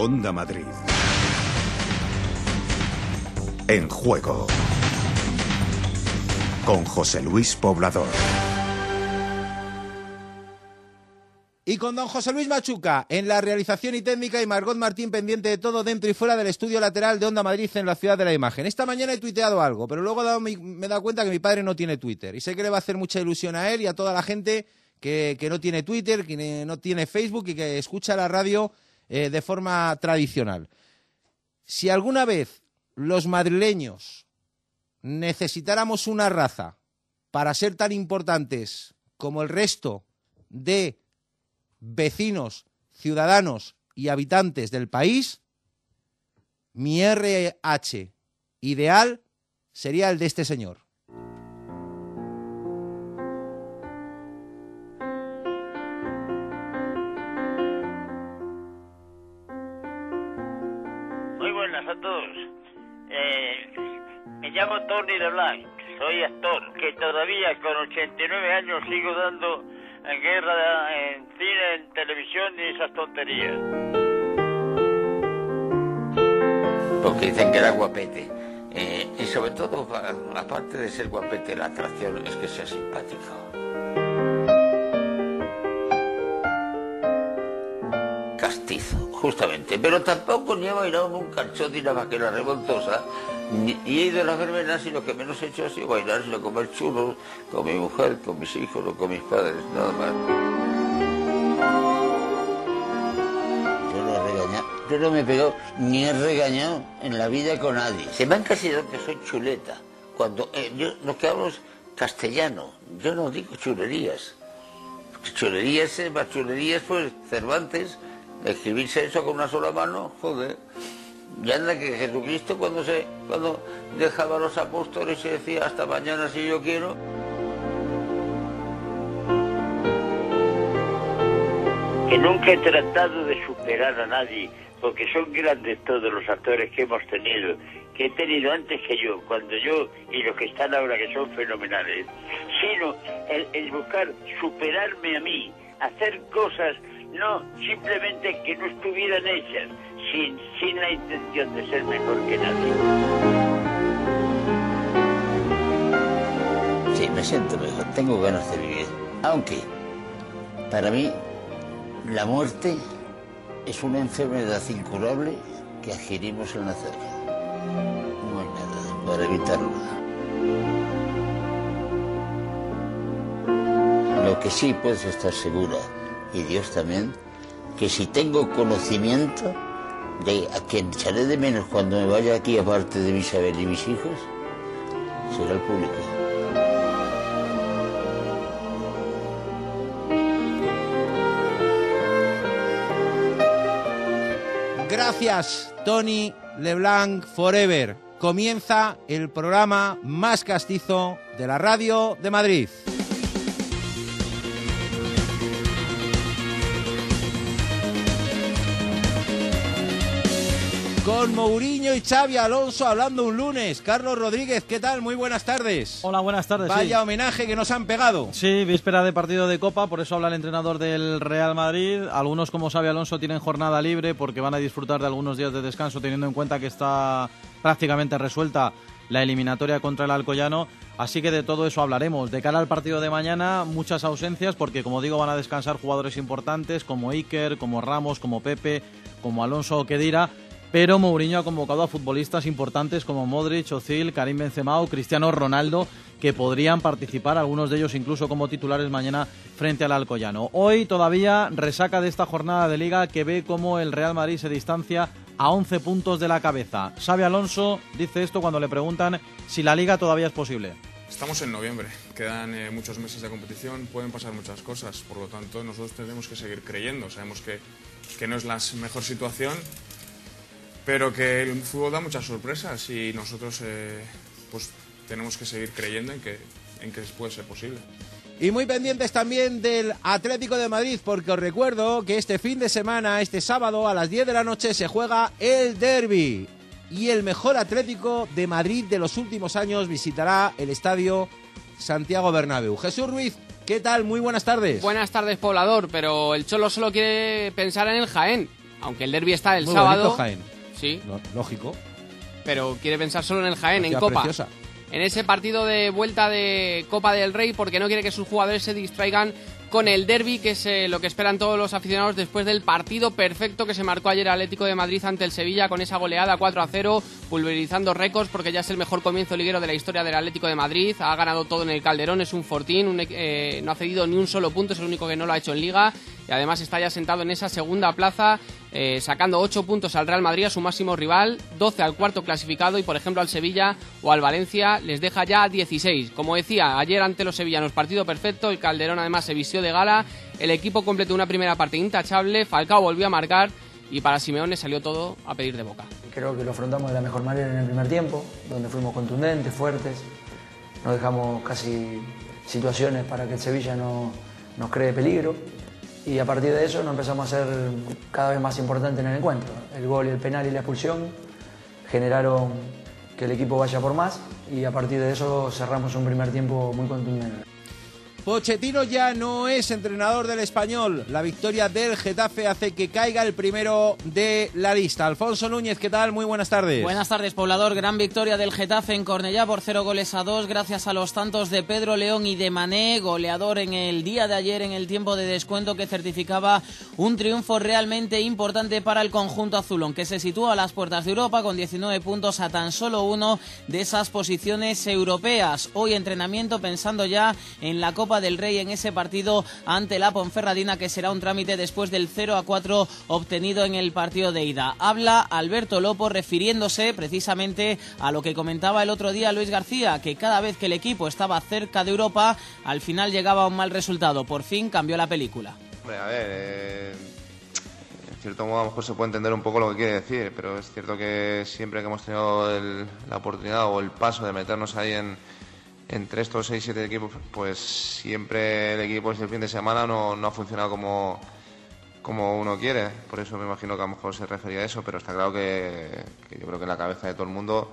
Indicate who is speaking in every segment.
Speaker 1: Onda Madrid. En juego. Con José Luis Poblador.
Speaker 2: Y con don José Luis Machuca en la realización y técnica y Margot Martín pendiente de todo dentro y fuera del estudio lateral de Onda Madrid en la ciudad de la imagen. Esta mañana he tuiteado algo, pero luego me he dado cuenta que mi padre no tiene Twitter. Y sé que le va a hacer mucha ilusión a él y a toda la gente que, no tiene Twitter, que no tiene Facebook y que escucha la radio eh, de forma tradicional. Si alguna vez los madrileños necesitáramos una raza para ser tan importantes como el resto de vecinos, ciudadanos y habitantes del país, mi RH ideal sería el de este señor.
Speaker 3: Soy actor, que todavía con 89 años sigo dando en guerra, en cine, en televisión y esas tonterías.
Speaker 4: Porque dicen que era guapete. Eh, y sobre todo, aparte de ser guapete, la atracción es que sea simpático. Castizo, justamente. Pero tampoco he bailado nunca el show de una vaquera revoltosa y he ido a las verbenas y lo que menos he hecho ha sido bailar, sino comer churros con mi mujer, con mis hijos o con mis padres, nada más. Yo no he regañado, yo no me he pegado ni he regañado en la vida con nadie. Se me han encasillado que soy chuleta. Cuando eh, yo lo que hablo es castellano, yo no digo chulerías. Chulerías, eh, más chulerías, pues Cervantes, escribirse eso con una sola mano, joder. Y anda que Jesucristo cuando se cuando dejaba a los apóstoles y decía hasta mañana si yo quiero.
Speaker 3: Que nunca he tratado de superar a nadie, porque son grandes todos los actores que hemos tenido, que he tenido antes que yo, cuando yo y los que están ahora que son fenomenales, sino el buscar superarme a mí, hacer cosas no simplemente que no estuvieran hechas, sin, sin la intención de ser mejor que nadie.
Speaker 4: Sí, me siento mejor, tengo ganas de vivir. Aunque, para mí, la muerte es una enfermedad incurable que adquirimos al nacer. No hay nada para evitarlo. Lo que sí puedes estar segura, y Dios también, que si tengo conocimiento, de a quien echaré de menos cuando me vaya aquí, aparte de Isabel y mis hijos, será el público.
Speaker 2: Gracias, Tony LeBlanc Forever. Comienza el programa más castizo de la radio de Madrid. Con Mourinho y Xavi Alonso hablando un lunes. Carlos Rodríguez, ¿qué tal? Muy buenas tardes.
Speaker 5: Hola, buenas tardes.
Speaker 2: Vaya homenaje que nos han pegado.
Speaker 5: Sí, víspera de partido de Copa, por eso habla el entrenador del Real Madrid. Algunos, como Xavi Alonso, tienen jornada libre porque van a disfrutar de algunos días de descanso, teniendo en cuenta que está prácticamente resuelta la eliminatoria contra el Alcoyano. Así que de todo eso hablaremos. De cara al partido de mañana, muchas ausencias porque, como digo, van a descansar jugadores importantes como Iker, como Ramos, como Pepe, como Alonso o Kedira pero Mourinho ha convocado a futbolistas importantes como Modric, Ozil, Karim Benzema o Cristiano Ronaldo que podrían participar, algunos de ellos incluso como titulares mañana frente al Alcoyano. Hoy todavía resaca de esta jornada de liga que ve cómo el Real Madrid se distancia a 11 puntos de la cabeza. Xavi Alonso dice esto cuando le preguntan si la liga todavía es posible.
Speaker 6: Estamos en noviembre, quedan eh, muchos meses de competición, pueden pasar muchas cosas, por lo tanto nosotros tenemos que seguir creyendo, sabemos que, que no es la mejor situación, pero que el fútbol da muchas sorpresas y nosotros eh, pues tenemos que seguir creyendo en que, en que puede ser posible.
Speaker 2: Y muy pendientes también del Atlético de Madrid, porque os recuerdo que este fin de semana, este sábado a las 10 de la noche, se juega el Derby. Y el mejor Atlético de Madrid de los últimos años visitará el estadio Santiago Bernabéu. Jesús Ruiz, ¿qué tal? Muy buenas tardes.
Speaker 7: Buenas tardes, poblador, pero el Cholo solo quiere pensar en el Jaén aunque el derby está el
Speaker 2: Muy
Speaker 7: sábado.
Speaker 2: bonito Jaén.
Speaker 7: Sí,
Speaker 2: Lo- Lógico.
Speaker 7: pero quiere pensar solo en el Jaén, en Copa.
Speaker 2: preciosa.
Speaker 7: en ese partido de vuelta de Copa del Rey porque no quiere que sus jugadores se distraigan con el derby, que es eh, lo que esperan todos los aficionados después del partido perfecto que se marcó ayer Atlético de Madrid ante el Sevilla con esa goleada 4 a 0, pulverizando récords porque ya es el mejor comienzo liguero de la historia del Atlético de Madrid. Ha ganado todo en el Calderón, es un fortín, un, eh, no ha cedido ni un solo punto, es el único que no lo ha hecho en Liga y además está ya sentado en esa segunda plaza, eh, sacando 8 puntos al Real Madrid, a su máximo rival, 12 al cuarto clasificado y por ejemplo al Sevilla o al Valencia les deja ya 16. Como decía, ayer ante los sevillanos partido perfecto, el Calderón además se vistió de gala, el equipo completó una primera parte intachable, Falcao volvió a marcar y para Simeone salió todo a pedir de boca.
Speaker 8: Creo que lo afrontamos de la mejor manera en el primer tiempo, donde fuimos contundentes, fuertes, no dejamos casi situaciones para que el Sevilla no nos cree peligro y a partir de eso nos empezamos a ser cada vez más importantes en el encuentro. El gol, y el penal y la expulsión generaron que el equipo vaya por más y a partir de eso cerramos un primer tiempo muy contundente.
Speaker 2: Pochettino ya no es entrenador del español. La victoria del Getafe hace que caiga el primero de la lista. Alfonso Núñez, ¿qué tal? Muy buenas tardes.
Speaker 9: Buenas tardes, poblador. Gran victoria del Getafe en Cornellá por cero goles a dos, gracias a los tantos de Pedro León y de Mané, goleador en el día de ayer en el tiempo de descuento que certificaba un triunfo realmente importante para el conjunto azulón, que se sitúa a las puertas de Europa con 19 puntos a tan solo uno de esas posiciones europeas. Hoy entrenamiento pensando ya en la Copa del Rey en ese partido ante la Ponferradina, que será un trámite después del 0 a 4 obtenido en el partido de ida. Habla Alberto Lopo refiriéndose precisamente a lo que comentaba el otro día Luis García, que cada vez que el equipo estaba cerca de Europa, al final llegaba un mal resultado. Por fin cambió la película.
Speaker 10: A ver, eh, en cierto modo a lo mejor se puede entender un poco lo que quiere decir, pero es cierto que siempre que hemos tenido el- la oportunidad o el paso de meternos ahí en, entre estos 6 siete equipos, pues siempre el equipo ese fin de semana no, no ha funcionado como, como uno quiere. Por eso me imagino que a lo mejor se refería a eso, pero está claro que, yo creo que en la cabeza de todo el mundo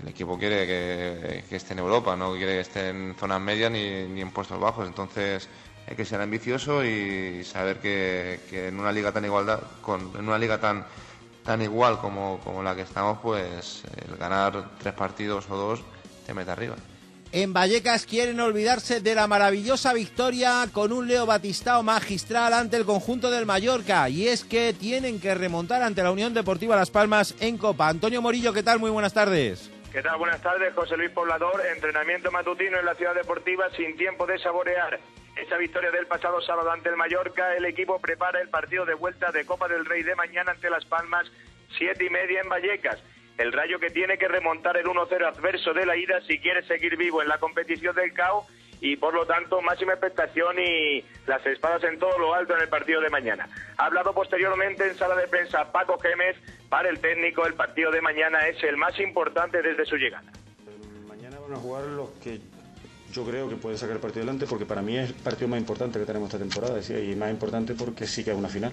Speaker 10: el equipo quiere que, que esté en Europa, no quiere que esté en zonas medias ni, ni en puestos bajos. Entonces hay que ser ambicioso y saber que, que en una liga tan igualdad, con, en una liga tan tan igual como, como la que estamos, pues el ganar tres partidos o dos te mete arriba.
Speaker 2: En Vallecas quieren olvidarse de la maravillosa victoria con un Leo Batistao magistral ante el conjunto del Mallorca. Y es que tienen que remontar ante la Unión Deportiva Las Palmas en Copa. Antonio Morillo, ¿qué tal? Muy buenas tardes.
Speaker 11: ¿Qué tal? Buenas tardes, José Luis Poblador. Entrenamiento matutino en la ciudad deportiva sin tiempo de saborear. Esa victoria del pasado sábado ante el Mallorca, el equipo prepara el partido de vuelta de Copa del Rey de mañana ante Las Palmas, siete y media en Vallecas. El Rayo que tiene que remontar el 1-0 adverso de la ida si quiere seguir vivo en la competición del CAO y por lo tanto máxima expectación y las espadas en todo lo alto en el partido de mañana. Ha hablado posteriormente en sala de prensa Paco Gémez, para el técnico el partido de mañana es el más importante desde su llegada.
Speaker 12: Mañana van a jugar los que yo creo que pueden sacar el partido adelante porque para mí es el partido más importante que tenemos esta temporada y más importante porque sí que es una final.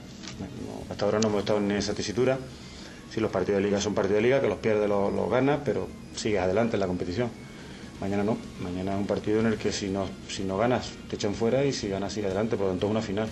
Speaker 12: Hasta ahora no hemos estado en esa tesitura. Si los partidos de liga son partidos de liga, que los pierdes los, los ganas, pero sigues adelante en la competición. Mañana no, mañana es un partido en el que si no, si no ganas te echan fuera y si ganas sigue adelante, por lo tanto es una final.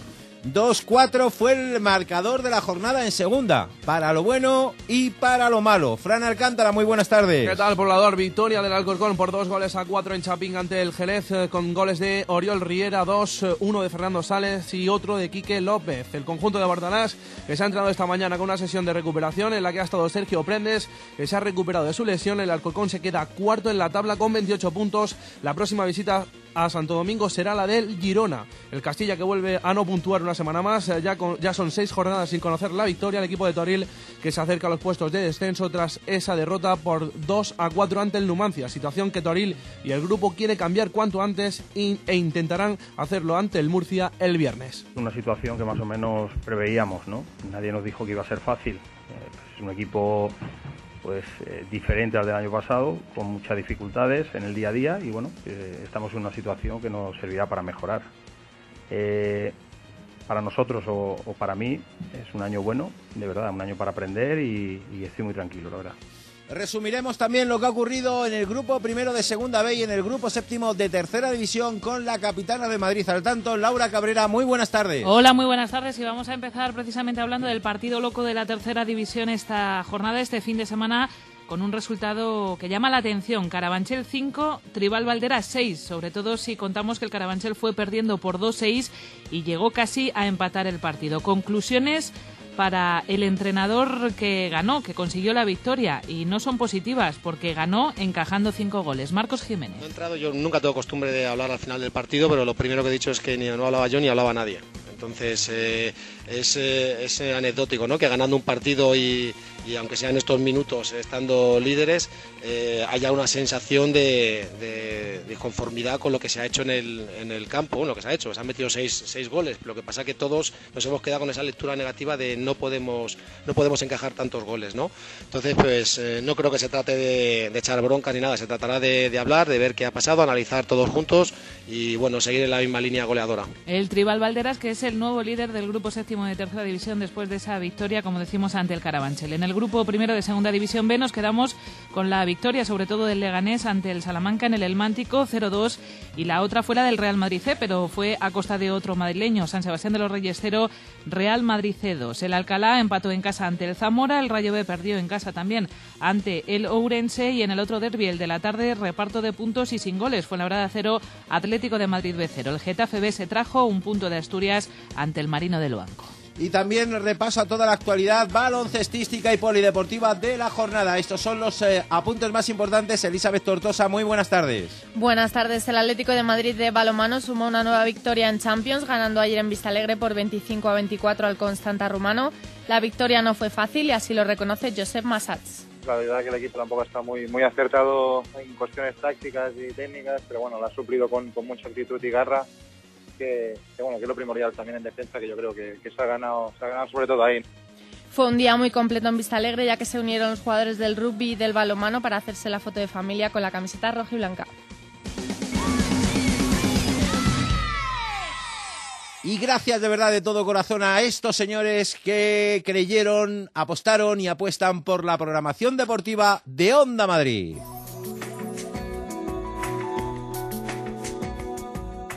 Speaker 2: 2-4 fue el marcador de la jornada en segunda, para lo bueno y para lo malo. Fran Alcántara, muy buenas tardes.
Speaker 13: ¿Qué tal, poblador? Victoria del Alcorcón por dos goles a cuatro en Chapín ante el Jerez, eh, con goles de Oriol Riera, dos, eh, uno de Fernando Sales y otro de Quique López. El conjunto de Bartanás, que se ha entrenado esta mañana con una sesión de recuperación en la que ha estado Sergio Prendes, que se ha recuperado de su lesión. El Alcorcón se queda cuarto en la tabla con 28 puntos. La próxima visita a Santo Domingo será la del Girona. El Castilla que vuelve a no puntuar una semana más. eh, Ya, ya son seis jornadas sin conocer la victoria. El equipo de Toril que se acerca a los puestos de descenso tras esa derrota por 2 a 4 ante el Numancia. Situación que Toril y el grupo quiere cambiar cuanto antes e intentarán hacerlo ante el Murcia el viernes.
Speaker 14: Una situación que más o menos preveíamos, ¿no? Nadie nos dijo que iba a ser fácil. Eh, pues es un equipo pues eh, diferente al del año pasado, con muchas dificultades en el día a día y bueno, eh, estamos en una situación que nos servirá para mejorar. Eh, para nosotros o, para mí es un año bueno, de verdad, un año para aprender y estoy muy tranquilo, la verdad.
Speaker 2: Resumiremos también lo que ha ocurrido en el grupo primero de Segunda B y en el grupo séptimo de Tercera División con la capitana de Madrid. Al tanto, Laura Cabrera, muy buenas tardes.
Speaker 15: Hola, muy buenas tardes y vamos a empezar precisamente hablando del partido loco de la Tercera División esta jornada, este fin de semana con un resultado que llama la atención. Carabanchel 5, Tribal Valdera 6, sobre todo si contamos que el Carabanchel fue perdiendo por 2-6 y llegó casi a empatar el partido. Conclusiones para el entrenador que ganó, que consiguió la victoria y no son positivas porque ganó encajando cinco goles. Marcos Jiménez.
Speaker 3: No he entrado, yo nunca tengo costumbre de hablar al final del partido, pero lo primero que he dicho es que ni no hablaba yo ni hablaba nadie. Entonces eh, es, eh, es, anecdótico, ¿no? Que ganando un partido y, y aunque sean estos minutos estando líderes, eh, haya una sensación de, conformidad con lo que se ha hecho en el, en el campo, lo que se ha hecho. Se han metido seis, seis goles, lo que pasa es que todos nos hemos quedado con esa lectura negativa de no podemos, no podemos encajar tantos goles, ¿no? Entonces, pues eh, no creo que se trate de, de, echar bronca ni nada, se tratará de, de hablar, de ver qué ha pasado, analizar todos juntos y bueno, seguir en la misma línea goleadora.
Speaker 15: El Tribal Valderas, que es el nuevo líder del grupo séptimo de tercera división después de esa victoria, como decimos, ante el Carabanchel. En el grupo primero de segunda división B nos quedamos con la victoria, sobre todo del Leganés ante el Salamanca en el Elmántico 0-2 y la otra fuera del Real Madrid C, pero fue a costa de otro madrileño, San Sebastián de los Reyes 0, Real Madrid C2. El Alcalá empató en casa ante el Zamora, el Rayo B perdió en casa también ante el Ourense y en el otro derbi, el de la tarde, reparto de puntos y sin goles. Fue la verdad 0, Atlético de Madrid B 0. El Getafe B se trajo un punto de Asturias ante el Marino del Banco.
Speaker 2: Y también repasa toda la actualidad baloncestística y polideportiva de la jornada. Estos son los eh, apuntes más importantes. Elizabeth Tortosa, muy buenas tardes.
Speaker 16: Buenas tardes. El Atlético de Madrid de balomano sumó una nueva victoria en Champions, ganando ayer en Vistalegre por 25 a 24 al Constanta Rumano. La victoria no fue fácil y así lo reconoce Josep Massats.
Speaker 17: La verdad que el equipo tampoco está muy, muy acertado en cuestiones tácticas y técnicas, pero bueno, lo ha suplido con, con mucha actitud y garra que, que, bueno, que es lo primordial también en defensa, que yo creo que, que se, ha ganado, se ha ganado sobre todo ahí.
Speaker 16: Fue un día muy completo en Vista Alegre, ya que se unieron los jugadores del rugby y del balonmano para hacerse la foto de familia con la camiseta roja y blanca.
Speaker 2: Y gracias de verdad de todo corazón a estos señores que creyeron, apostaron y apuestan por la programación deportiva de Onda Madrid.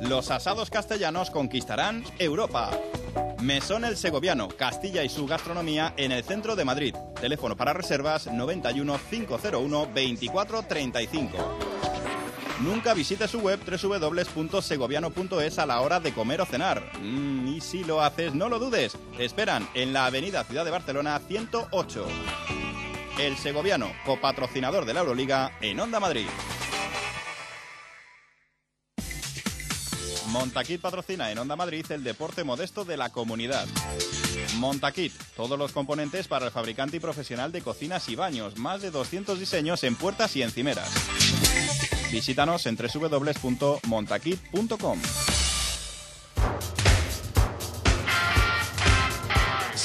Speaker 18: Los asados castellanos conquistarán Europa. Mesón El Segoviano, Castilla y su gastronomía en el centro de Madrid. Teléfono para reservas 91 501 2435. Nunca visite su web www.segoviano.es a la hora de comer o cenar. Mm, y si lo haces, no lo dudes. Te esperan en la Avenida Ciudad de Barcelona 108. El Segoviano, copatrocinador de la Euroliga en Onda Madrid. Montaquit patrocina en Onda Madrid el deporte modesto de la comunidad. Montaquit, todos los componentes para el fabricante y profesional de cocinas y baños, más de 200 diseños en puertas y encimeras. Visítanos en www.montaquit.com.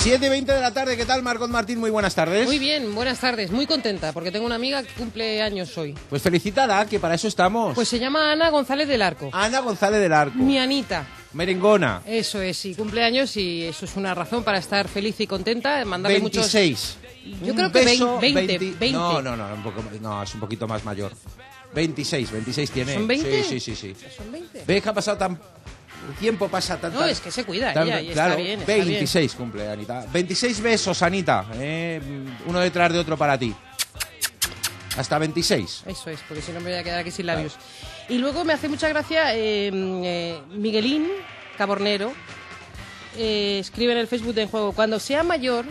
Speaker 2: 7 y 20 de la tarde, ¿qué tal Margot Martín? Muy buenas tardes.
Speaker 19: Muy bien, buenas tardes, muy contenta porque tengo una amiga que cumple años hoy.
Speaker 2: Pues felicítala, que para eso estamos.
Speaker 19: Pues se llama Ana González del Arco.
Speaker 2: Ana González del Arco.
Speaker 19: Mi Anita.
Speaker 2: Merengona.
Speaker 19: Eso es, sí, cumpleaños y eso es una razón para estar feliz y contenta, mandarle
Speaker 2: 26.
Speaker 19: muchos... Yo creo que 20, 20, 20.
Speaker 2: No, no, no, un poco, no, es un poquito más mayor. 26, 26 tiene.
Speaker 19: ¿Son 20?
Speaker 2: Sí, sí, sí. sí.
Speaker 19: ¿Son 20?
Speaker 2: ¿Ves que ha pasado tan el tiempo pasa tan...
Speaker 19: No, es que se cuida
Speaker 2: tan,
Speaker 19: ella y
Speaker 2: claro,
Speaker 19: está bien, está
Speaker 2: 26
Speaker 19: bien.
Speaker 2: cumple, Anita. 26 besos, Anita. Eh, uno detrás de otro para ti. Hasta 26.
Speaker 19: Eso es, porque si no me voy a quedar aquí sin labios. Y luego me hace mucha gracia eh, eh, Miguelín Cabornero. eh, escribe en el Facebook de En Juego, cuando sea mayor,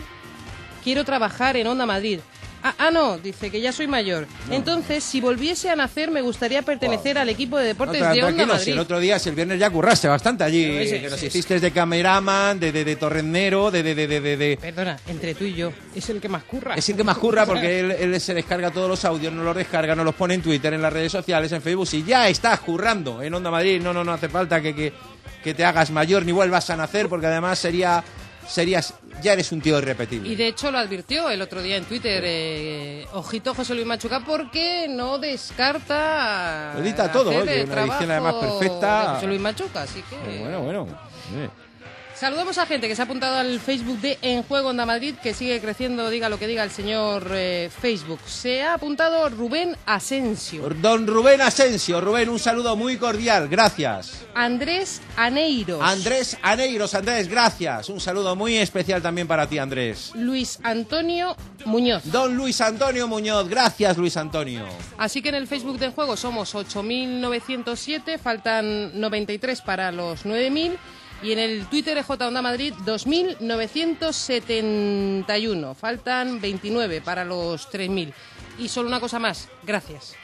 Speaker 19: quiero trabajar en Onda Madrid. Ah, ah, no, dice que ya soy mayor. Entonces, si volviese a nacer, me gustaría pertenecer al equipo de deportes
Speaker 2: No,
Speaker 19: de Onda
Speaker 2: tranquilo, si
Speaker 19: Madrid.
Speaker 2: el otro día, si el viernes ya curraste bastante allí, que nos hiciste de cameraman, de, de, de torrendero, de, de, de, de, de- de-
Speaker 19: Perdona, entre tú y yo, es el que más curra.
Speaker 2: Es el que más curra porque él, él se descarga todos los audios, no los descarga, no los pone en Twitter, en las redes sociales, en Facebook. Si ya estás currando en Onda Madrid, no, no, no hace falta que, que, que te hagas mayor ni vuelvas a nacer porque además sería, serías, ya eres un tío irrepetible.
Speaker 19: Y de hecho lo advirtió el otro día en Twitter, eh, ojito José Luis Machuca, porque no descarta
Speaker 2: edita todo,
Speaker 19: hacer
Speaker 2: oye,
Speaker 19: el
Speaker 2: una edición además
Speaker 19: trabajo
Speaker 2: perfecta.
Speaker 19: de José Luis Machuca, así que...
Speaker 2: Eh, Bueno, bueno. eh.
Speaker 19: Saludamos a gente que se ha apuntado al Facebook de En Juego Onda Madrid, que sigue creciendo, diga lo que diga el señor eh, Facebook. Se ha apuntado Rubén Asensio,
Speaker 2: Don Rubén Asensio, Rubén, un saludo muy cordial, gracias.
Speaker 19: Andrés Aneiros,
Speaker 2: Andrés Aneiros, Andrés, gracias. Un saludo muy especial también para ti, Andrés.
Speaker 19: Luis Antonio Muñoz.
Speaker 2: Don Luis Antonio Muñoz, gracias, Luis Antonio.
Speaker 19: Así que en el Facebook de En Juego somos 8.907, faltan 93 para los 9.000. Y en el Twitter de J Onda Madrid, 2.971. Faltan 29 para los 3.000. Y solo una cosa más, gracias.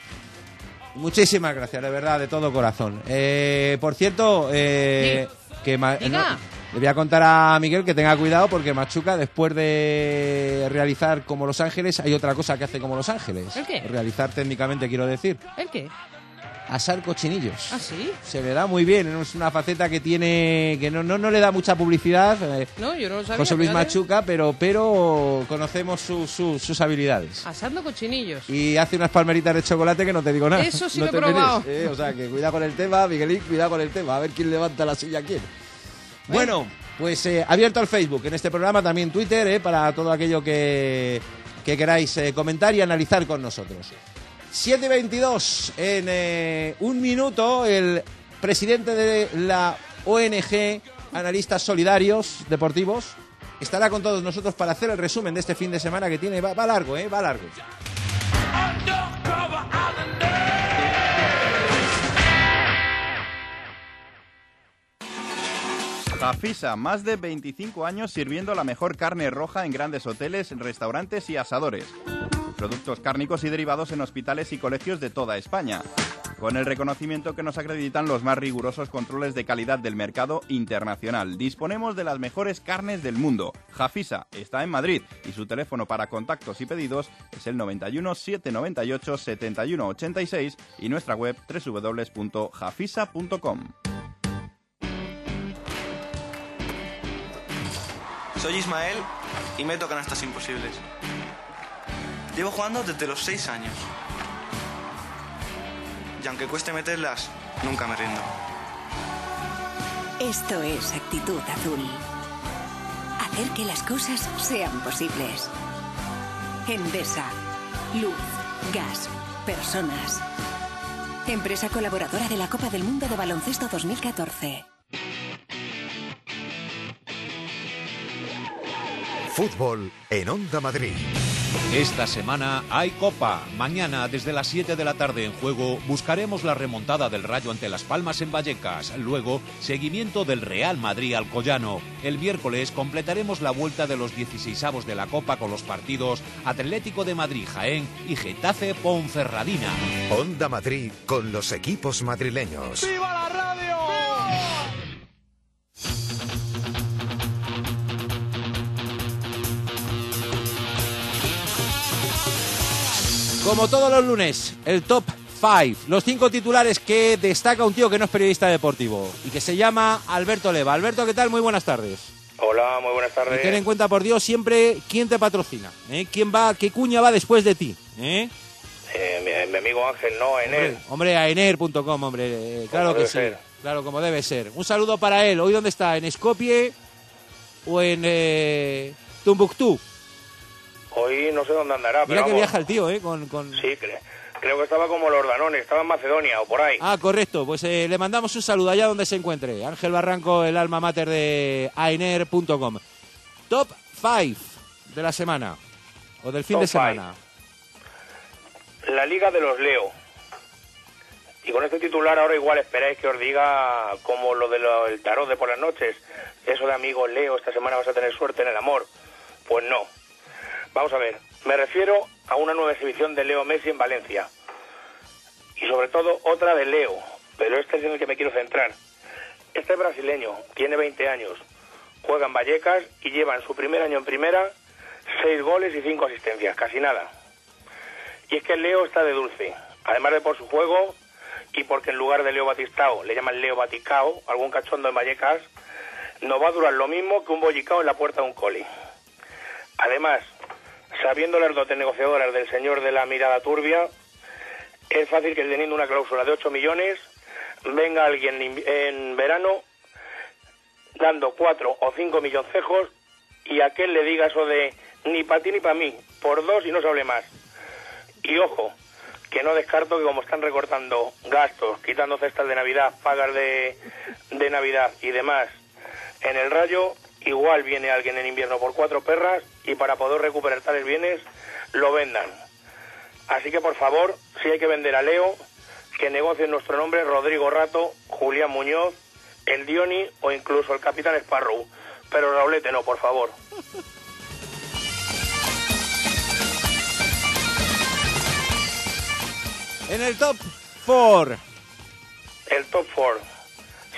Speaker 2: Muchísimas gracias, de verdad, de todo corazón. Eh, por cierto, eh, que no, le voy a contar a Miguel que tenga cuidado porque Machuca, después de realizar como Los Ángeles, hay otra cosa que hace como Los Ángeles.
Speaker 19: ¿El qué?
Speaker 2: Realizar técnicamente, quiero decir.
Speaker 19: ¿El qué?
Speaker 2: Asar cochinillos.
Speaker 19: ¿Ah, sí?
Speaker 2: Se le da muy bien, es una faceta que tiene que no, no, no le da mucha publicidad. eh,
Speaker 19: No, yo no lo sabía.
Speaker 2: José Luis
Speaker 19: fíjate.
Speaker 2: Machuca, pero, pero conocemos su- su- sus habilidades.
Speaker 19: Asando cochinillos.
Speaker 2: Y hace unas palmeritas de chocolate que no te digo nada.
Speaker 19: Eso sí
Speaker 2: No
Speaker 19: que he
Speaker 2: te
Speaker 19: probado.
Speaker 2: ¿eh? O sea, que cuidado con el tema, Miguelín, cuidado con el tema. A ver quién levanta la silla a quién. Bueno, pues eh, abierto al Facebook, en este programa también Twitter, eh, para todo aquello que, que queráis eh, comentar y analizar con nosotros. 7 y 22, en eh, un minuto, el presidente de la ONG Analistas Solidarios Deportivos estará con todos nosotros para hacer el resumen de este fin de semana que tiene. Va, va largo, ¿eh? Va largo.
Speaker 18: Jafisa, más de 25 años sirviendo la mejor carne roja en grandes hoteles, restaurantes y asadores. Productos cárnicos y derivados en hospitales y colegios de toda España. Con el reconocimiento que nos acreditan los más rigurosos controles de calidad del mercado internacional. Disponemos de las mejores carnes del mundo. Jafisa está en Madrid y su teléfono para contactos y pedidos es el 91 798 71 86 y nuestra web www.jafisa.com.
Speaker 20: Soy Ismael y me tocan estas imposibles. Llevo jugando desde los 6 años. Y aunque cueste meterlas, nunca me rindo.
Speaker 21: Esto es actitud azul. Hacer que las cosas sean posibles. Endesa. Luz, gas, personas. Empresa colaboradora de la Copa del Mundo de Baloncesto 2014.
Speaker 1: Fútbol en Onda Madrid.
Speaker 22: Esta semana hay Copa. Mañana, desde las 7 de la tarde en juego, buscaremos la remontada del Rayo ante Las Palmas en Vallecas. Luego, seguimiento del Real Madrid al Collano. El miércoles completaremos la vuelta de los 16avos de la Copa con los partidos Atlético de Madrid Jaén y Getafe Ponferradina.
Speaker 1: Onda Madrid con los equipos madrileños.
Speaker 20: ¡Viva la
Speaker 2: Como todos los lunes, el top 5. Los cinco titulares que destaca un tío que no es periodista deportivo y que se llama Alberto Leva. Alberto, ¿qué tal? Muy buenas tardes.
Speaker 23: Hola, muy buenas
Speaker 2: Y
Speaker 23: tardes.
Speaker 2: ten en cuenta, por Dios, siempre quién te patrocina. ¿eh? ¿Quién va, qué cuña va después de ti? ¿eh?
Speaker 23: Eh, mi, mi amigo Ángel, no, en él.
Speaker 2: Hombre, a ener.com, hombre. eh, claro que sí.
Speaker 23: ser.
Speaker 2: Claro, como debe ser. Un saludo para él. ¿Hoy dónde está? ¿En Skopje o en eh, Tumbuctú?
Speaker 23: Hoy no sé dónde andará,
Speaker 2: Mira
Speaker 23: pero
Speaker 2: que
Speaker 23: vamos.
Speaker 2: viaja el tío, ¿eh? Con, con-
Speaker 23: Sí, cre- creo que estaba como los Danones, estaba en Macedonia o por ahí.
Speaker 2: Ah, correcto. Pues eh, le mandamos un saludo allá donde se encuentre. Ángel Barranco, el alma mater de ainer.com. Top 5 de la semana. O del fin
Speaker 23: Top
Speaker 2: de semana.
Speaker 23: La Liga de los Leo. Y con este titular ahora igual esperáis que os diga como lo del tarot de por las noches. Eso de amigos Leo, esta semana vas a tener suerte en el amor. Pues no. Vamos a ver, me refiero a una nueva exhibición de Leo Messi en Valencia. Y sobre todo otra de Leo, pero este es en el que me quiero centrar. Este es brasileño, tiene 20 años, juega en Vallecas y lleva en su primer año en primera 6 goles y 5 asistencias, casi nada. Y es que Leo está de dulce, además de por su juego y porque en lugar de Leo Batistao le llaman Leo Baticao, algún cachondo en Vallecas, no va a durar lo mismo que un bollicao en la puerta de un coli. Además, sabiendo las dotes negociadoras del señor de la mirada turbia, es fácil que teniendo una cláusula de 8 millones, venga alguien en- verano dando 4 o 5 milloncejos y aquel le diga eso de ni para ti ni para mí, por dos y no se hable más. Y ojo, que no descarto que como están recortando gastos, quitando cestas de Navidad, pagas de, de Navidad y demás en el rayo, igual viene alguien en invierno por cuatro perras y para poder recuperar tales bienes lo vendan. Así que por favor, si hay que vender a Leo, que negocien nuestro nombre Rodrigo Rato, Julián Muñoz, el Dioni o incluso el Capitán Sparrow. Pero Raulete no, por favor.
Speaker 2: En el top 4.
Speaker 23: El top 4.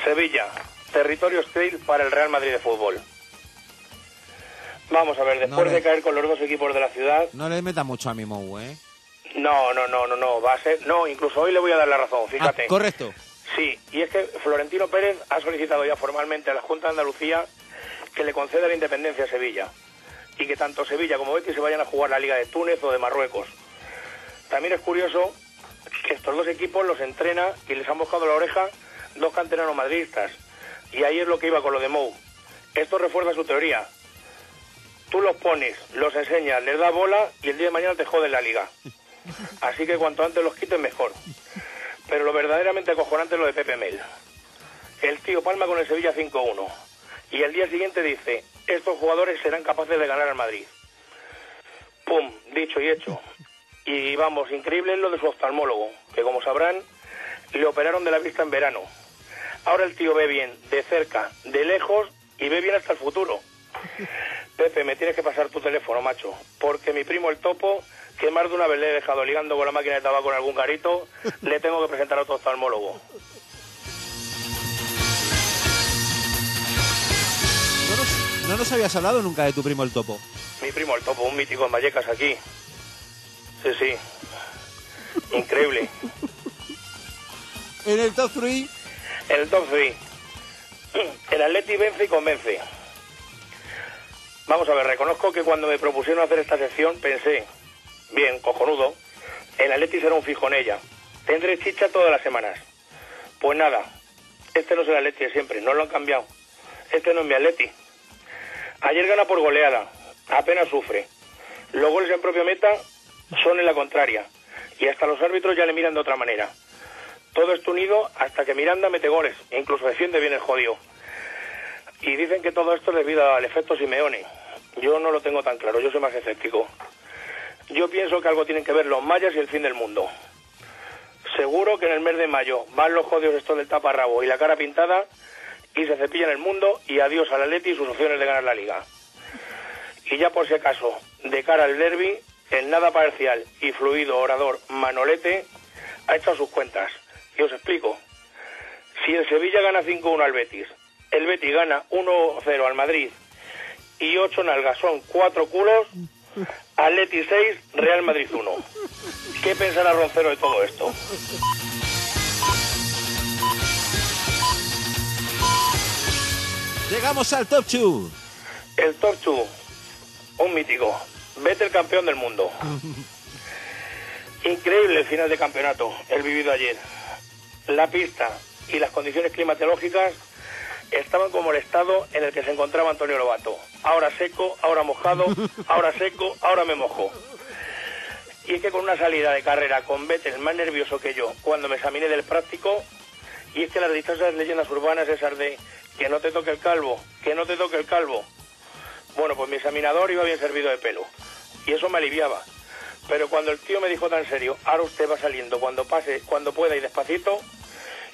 Speaker 23: Sevilla, territorio hostil para el Real Madrid de fútbol. Vamos a ver, después
Speaker 2: le-
Speaker 23: de caer con los dos equipos de la ciudad,
Speaker 2: No le meta mucho a mi Mou, ¿eh?
Speaker 23: no, no, no, no, no, va a ser, no, incluso hoy le voy a dar la razón, fíjate.
Speaker 2: Ah, correcto.
Speaker 23: Sí, y es que Florentino Pérez ha solicitado ya formalmente a la Junta de Andalucía que le conceda la independencia a Sevilla y que tanto Sevilla como Betis se vayan a jugar la Liga de Túnez o de Marruecos. También es curioso que estos dos equipos los entrena y les han buscado la oreja dos canteranos madridistas. Y ahí es lo que iba con lo de Mou. Esto refuerza su teoría. Tú los pones, los enseñas, les das bola y el día de mañana te joden la liga. Así que cuanto antes los quites mejor. Pero lo verdaderamente acojonante es lo de Pepe Mel. El tío palma con el Sevilla 5-1. Y el día siguiente dice, estos jugadores serán capaces de ganar al Madrid. Pum, dicho y hecho. Y vamos, increíble es lo de su oftalmólogo, que como sabrán, le operaron de la vista en verano. Ahora el tío ve bien, de cerca, de lejos, y ve bien hasta el futuro. Pepe, me tienes que pasar tu teléfono, macho, porque mi primo el topo, que más de una vez le he dejado ligando con la máquina de tabaco en algún garito, le tengo que presentar a otro oftalmólogo.
Speaker 2: No nos, no nos habías hablado nunca de tu primo el topo.
Speaker 23: Mi primo el topo, un mítico en Vallecas aquí. Sí, sí. Increíble.
Speaker 2: En el top 3.
Speaker 23: En el top 3. El Atleti vence y convence. Vamos a ver, reconozco que cuando me propusieron hacer esta sección pensé, bien, cojonudo, el Atleti será un fijo en ella. Tendré chicha todas las semanas. Pues nada, este no es el Atleti de siempre, no lo han cambiado. Este no es mi Atleti. Ayer gana por goleada, apenas sufre. Los goles en propia meta son en la contraria. Y hasta los árbitros ya le miran de otra manera. Todo esto unido hasta que Miranda mete goles, incluso defiende bien el jodido. Y dicen que todo esto es debido al efecto Simeone. Yo no lo tengo tan claro, yo soy más escéptico. Yo pienso que algo tienen que ver los mayas y el fin del mundo. Seguro que en el mes de mayo van los jodidos estos del taparrabo y la cara pintada y se cepillan el mundo y adiós al Atleti y sus opciones de ganar la liga. Y ya por si acaso, de cara al derby, el nada parcial y fluido orador Manolete ha hecho sus cuentas. Y os explico. Si el Sevilla gana 5-1 al Betis, el Betis gana 1-0 al Madrid y 8 nalgas son 4 culos, Atleti 6, Real Madrid 1. ¿Qué pensará Roncero de todo esto?
Speaker 2: Llegamos al top 2.
Speaker 23: El top 2, un mítico. Vete el campeón del mundo. Increíble el final de campeonato, el vivido ayer. La pista y las condiciones climatológicas estaban como el estado en el que se encontraba Antonio Lobato. Ahora seco, ahora mojado, ahora seco, ahora me mojo. Y es que con una salida de carrera con Vettel más nervioso que yo cuando me examiné del práctico, y es que las dichosas leyendas urbanas esas de que no te toque el calvo, que no te toque el calvo. Bueno, pues mi examinador iba bien servido de pelo. Y eso me aliviaba. Pero cuando el tío me dijo tan serio, ahora usted va saliendo cuando pase, cuando pueda y despacito,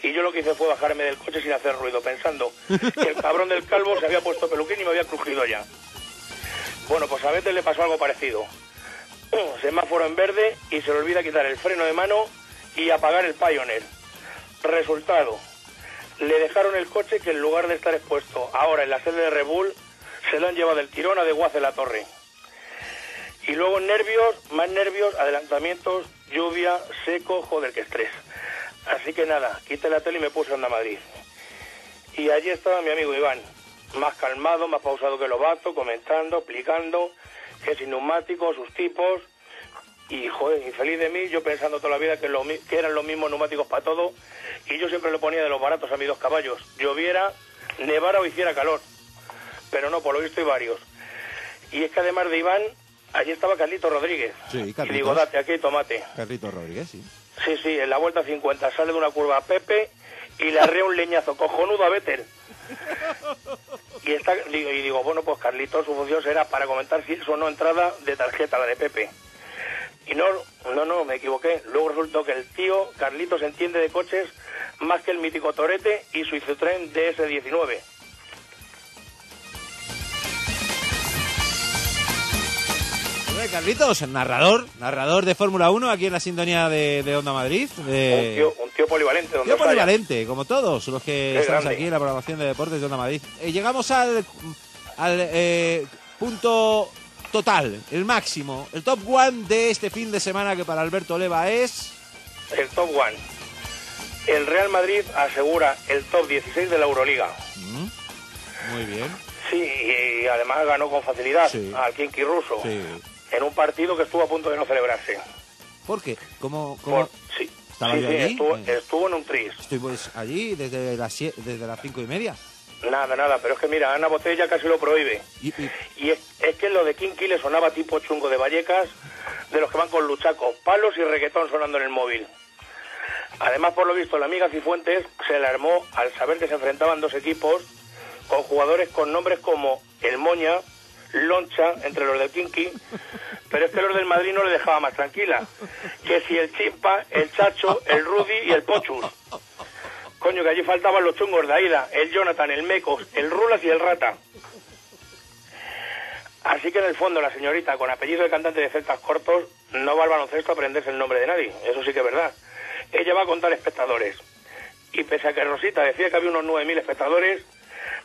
Speaker 23: y yo lo que hice fue bajarme del coche sin hacer ruido, pensando que el cabrón del calvo se había puesto peluquín y me había crujido ya. Bueno, pues a Vettel le pasó algo parecido. Semáforo en verde y se le olvida quitar el freno de mano y apagar el Pioneer. Resultado, le dejaron el coche que en lugar de estar expuesto ahora en la sede de Red Bull, se lo han llevado del tirón a de Guace la Torre. Y luego nervios, más nervios, adelantamientos, lluvia, seco, joder, que estrés. Así que nada, quité la tele y me puse a Onda Madrid. Y allí estaba mi amigo Iván, más calmado, más pausado que Lobato, comentando, explicando que sin neumáticos, sus tipos. Y joder, infeliz de mí, yo pensando toda la vida que, lo que eran los mismos neumáticos para todo. Y yo siempre le ponía de los baratos a mis dos caballos. Lloviera, nevara o hiciera calor. Pero no, por lo visto hay varios. Y es que además de Iván, allí estaba Carlito Rodríguez.
Speaker 24: Sí,
Speaker 23: Y digo,
Speaker 24: Carlitos.
Speaker 23: date aquí, tomate.
Speaker 24: Carlitos Rodríguez, sí.
Speaker 23: Sí, sí, en la vuelta 50 sale de una curva Pepe y le arrea un leñazo cojonudo a Vettel. Y, está, digo, y digo, bueno, pues Carlitos, su función será para comentar si es o no entrada de tarjeta, la de Pepe. Y no, no, no, me equivoqué. Luego resultó que el tío Carlitos entiende de coches más que el mítico Torete y su Citroën DS19.
Speaker 24: Hombre, Carlitos, narrador, narrador de Fórmula 1 aquí en la sintonía de, de Onda Madrid. de-
Speaker 23: Un, tío, un tío polivalente. Donde
Speaker 24: Tío
Speaker 23: haya.
Speaker 24: polivalente, como todos los que
Speaker 23: Qué
Speaker 24: estamos
Speaker 23: grande.
Speaker 24: aquí en la programación de deportes de Onda Madrid. Eh, llegamos al, al eh, punto total, el máximo, el top one de este fin de semana que para Alberto Leva es...
Speaker 23: El top one. El Real Madrid asegura el top 16 de la Euroliga.
Speaker 24: Mm, Muy bien.
Speaker 23: Sí, y además ganó con facilidad al Kinky ruso.
Speaker 24: Sí.
Speaker 23: En un partido que estuvo a punto de no celebrarse.
Speaker 24: ¿Por qué? ¿Cómo, cómo-
Speaker 23: Por- sí,
Speaker 24: ¿Estaba
Speaker 23: sí,
Speaker 24: yo
Speaker 23: sí,
Speaker 24: allí?
Speaker 23: Estuvo,
Speaker 24: Eh,
Speaker 23: estuvo en un tris.
Speaker 24: Estoy pues allí desde las, sie- desde las cinco y media.
Speaker 23: Nada, nada, pero es que mira, Ana Botella casi lo prohíbe.
Speaker 24: Y, y-
Speaker 23: Y es, es que lo de Kinky le sonaba tipo chungo de Vallecas, de los que van con luchacos, palos y reggaetón sonando en el móvil. Además, por lo visto, la amiga Cifuentes se le armó al saber que se enfrentaban dos equipos con jugadores con nombres como El Moña, Loncha, entre los del Kinky, pero es que los del Madrid no le dejaba más tranquila. Que si el Chimpa, el Chacho, el Rudy y el Pochus. Coño, que allí faltaban los chungos de Aida, el Jonathan, el Mecos, el Rulas y el Rata. Así que en el fondo la señorita con apellido de cantante de celtas cortos no va al baloncesto a aprenderse el nombre de nadie, eso sí que es verdad. Ella va a contar espectadores. Y pese a que Rosita decía que había unos 9.000 espectadores,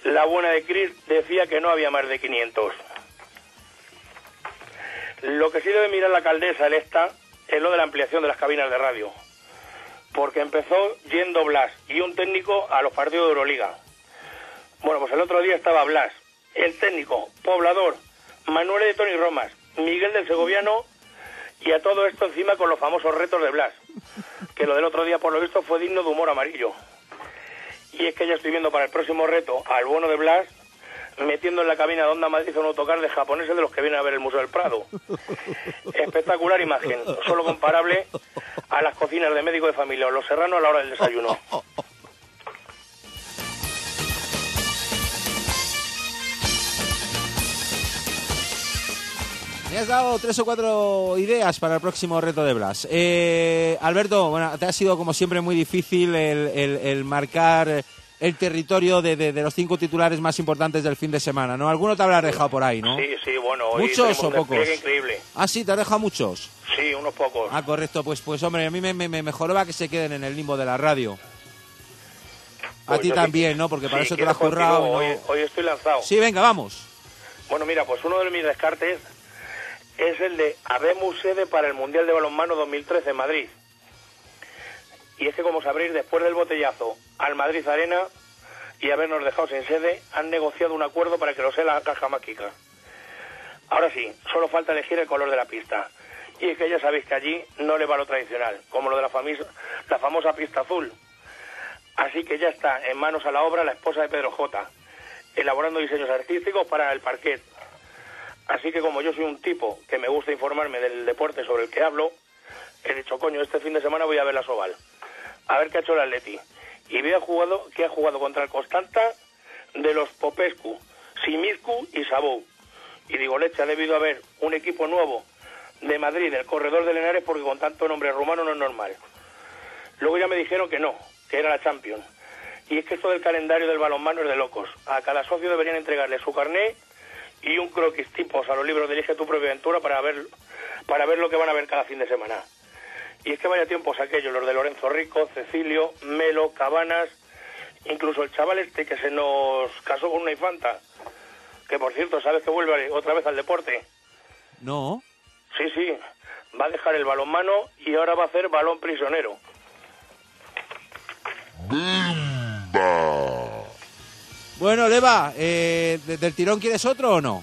Speaker 23: la buena de Chris decía que no había más de 500. Lo que sí debe mirar la alcaldesa electa es lo de la ampliación de las cabinas de radio. Porque empezó yendo Blas y un técnico a los partidos de Euroliga. Bueno, pues el otro día estaba Blas, el técnico, poblador, Manuel de Tony Romas, Miguel del Segoviano y a todo esto encima con los famosos retos de Blas. Que lo del otro día, por lo visto, fue digno de humor amarillo. Y es que ya estoy viendo para el próximo reto al bono de Blas metiendo en la cabina de Onda Madrid un autocar de japoneses de los que vienen a ver el Museo del Prado. Espectacular imagen, solo comparable a las cocinas de médico de familia o los serranos a la hora del desayuno.
Speaker 24: Me has dado tres o cuatro ideas para el próximo reto de Blas. Eh, Alberto, bueno, te ha sido como siempre muy difícil el, marcar el territorio de, de- de los cinco titulares más importantes del fin de semana, ¿no? Alguno te habrá dejado por ahí, ¿no?
Speaker 23: Sí, sí, bueno, hoy
Speaker 24: ¿Muchos o pocos?
Speaker 23: increíble.
Speaker 24: Ah, sí, te has dejado muchos.
Speaker 23: Sí, unos pocos.
Speaker 24: Ah, correcto, pues, pues hombre, a mí me, me, me mejoraba que se queden en el limbo de la radio. A
Speaker 23: Pues
Speaker 24: ti también, ¿no? Porque para
Speaker 23: sí,
Speaker 24: eso te lo has currado. no-
Speaker 23: Hoy, hoy estoy lanzado.
Speaker 24: Sí, venga, vamos.
Speaker 23: Bueno, mira, pues uno de mis descartes es el de Habemos sede para el Mundial de Balonmano 2013 en Madrid. Y es que, como sabréis, después del botellazo al Madrid Arena y habernos dejado sin sede, han negociado un acuerdo para que lo sea la caja mágica. Ahora sí, solo falta elegir el color de la pista. Y es que ya sabéis que allí no le va lo tradicional, como lo de la, la famosa pista azul. Así que ya está en manos a la obra la esposa de Pedro J, elaborando diseños artísticos para el parquet. Así que como yo soy un tipo que me gusta informarme del deporte sobre el que hablo, he dicho, coño, este fin de semana voy a ver la Soval. A ver qué ha hecho el Atleti. Y veo jugado, que ha jugado contra el Constanta de los Popescu, Simiscu y Sabou. Y digo, leche, ha debido haber un equipo nuevo de Madrid, del corredor de Lenares, porque con tanto nombre rumano no es normal. Luego ya me dijeron que no, que era la Champions. Y es que esto del calendario del balonmano es de locos. A cada socio deberían entregarle su carné y un croquis tipos a los libros de Elige tu propia aventura para ver, para ver lo que van a ver cada fin de semana. Y es que vaya tiempos aquellos, los de Lorenzo Rico, Cecilio, Melo, Cabanas, incluso el chaval este que se nos casó con una infanta, que por cierto, ¿sabes que vuelve otra vez al deporte?
Speaker 2: No.
Speaker 23: Sí, sí, va a dejar el balón mano y ahora va a hacer balón prisionero.
Speaker 2: Bueno, Leva, eh, ¿de- ¿del tirón quieres otro o no?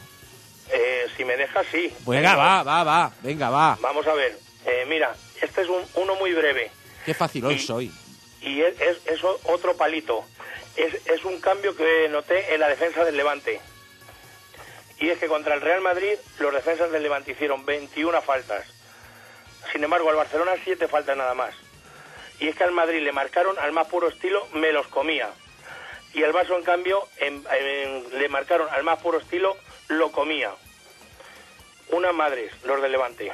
Speaker 23: Eh, si me dejas, sí.
Speaker 2: Venga, va, va, va. Venga, va.
Speaker 23: Vamos a ver. Eh, mira, este es un, uno muy breve
Speaker 2: Qué facilón
Speaker 23: Y-
Speaker 2: soy.
Speaker 23: y es, es- otro palito. Es, es un cambio que noté en la defensa del Levante. Y es que contra el Real Madrid los defensas del Levante hicieron 21 faltas. Sin embargo, al Barcelona 7 faltas nada más. Y es que al Madrid le marcaron al más puro estilo, me los comía. Y al Barça, en cambio, en- en- le marcaron al más puro estilo, lo comía. Unas madres, los del Levante.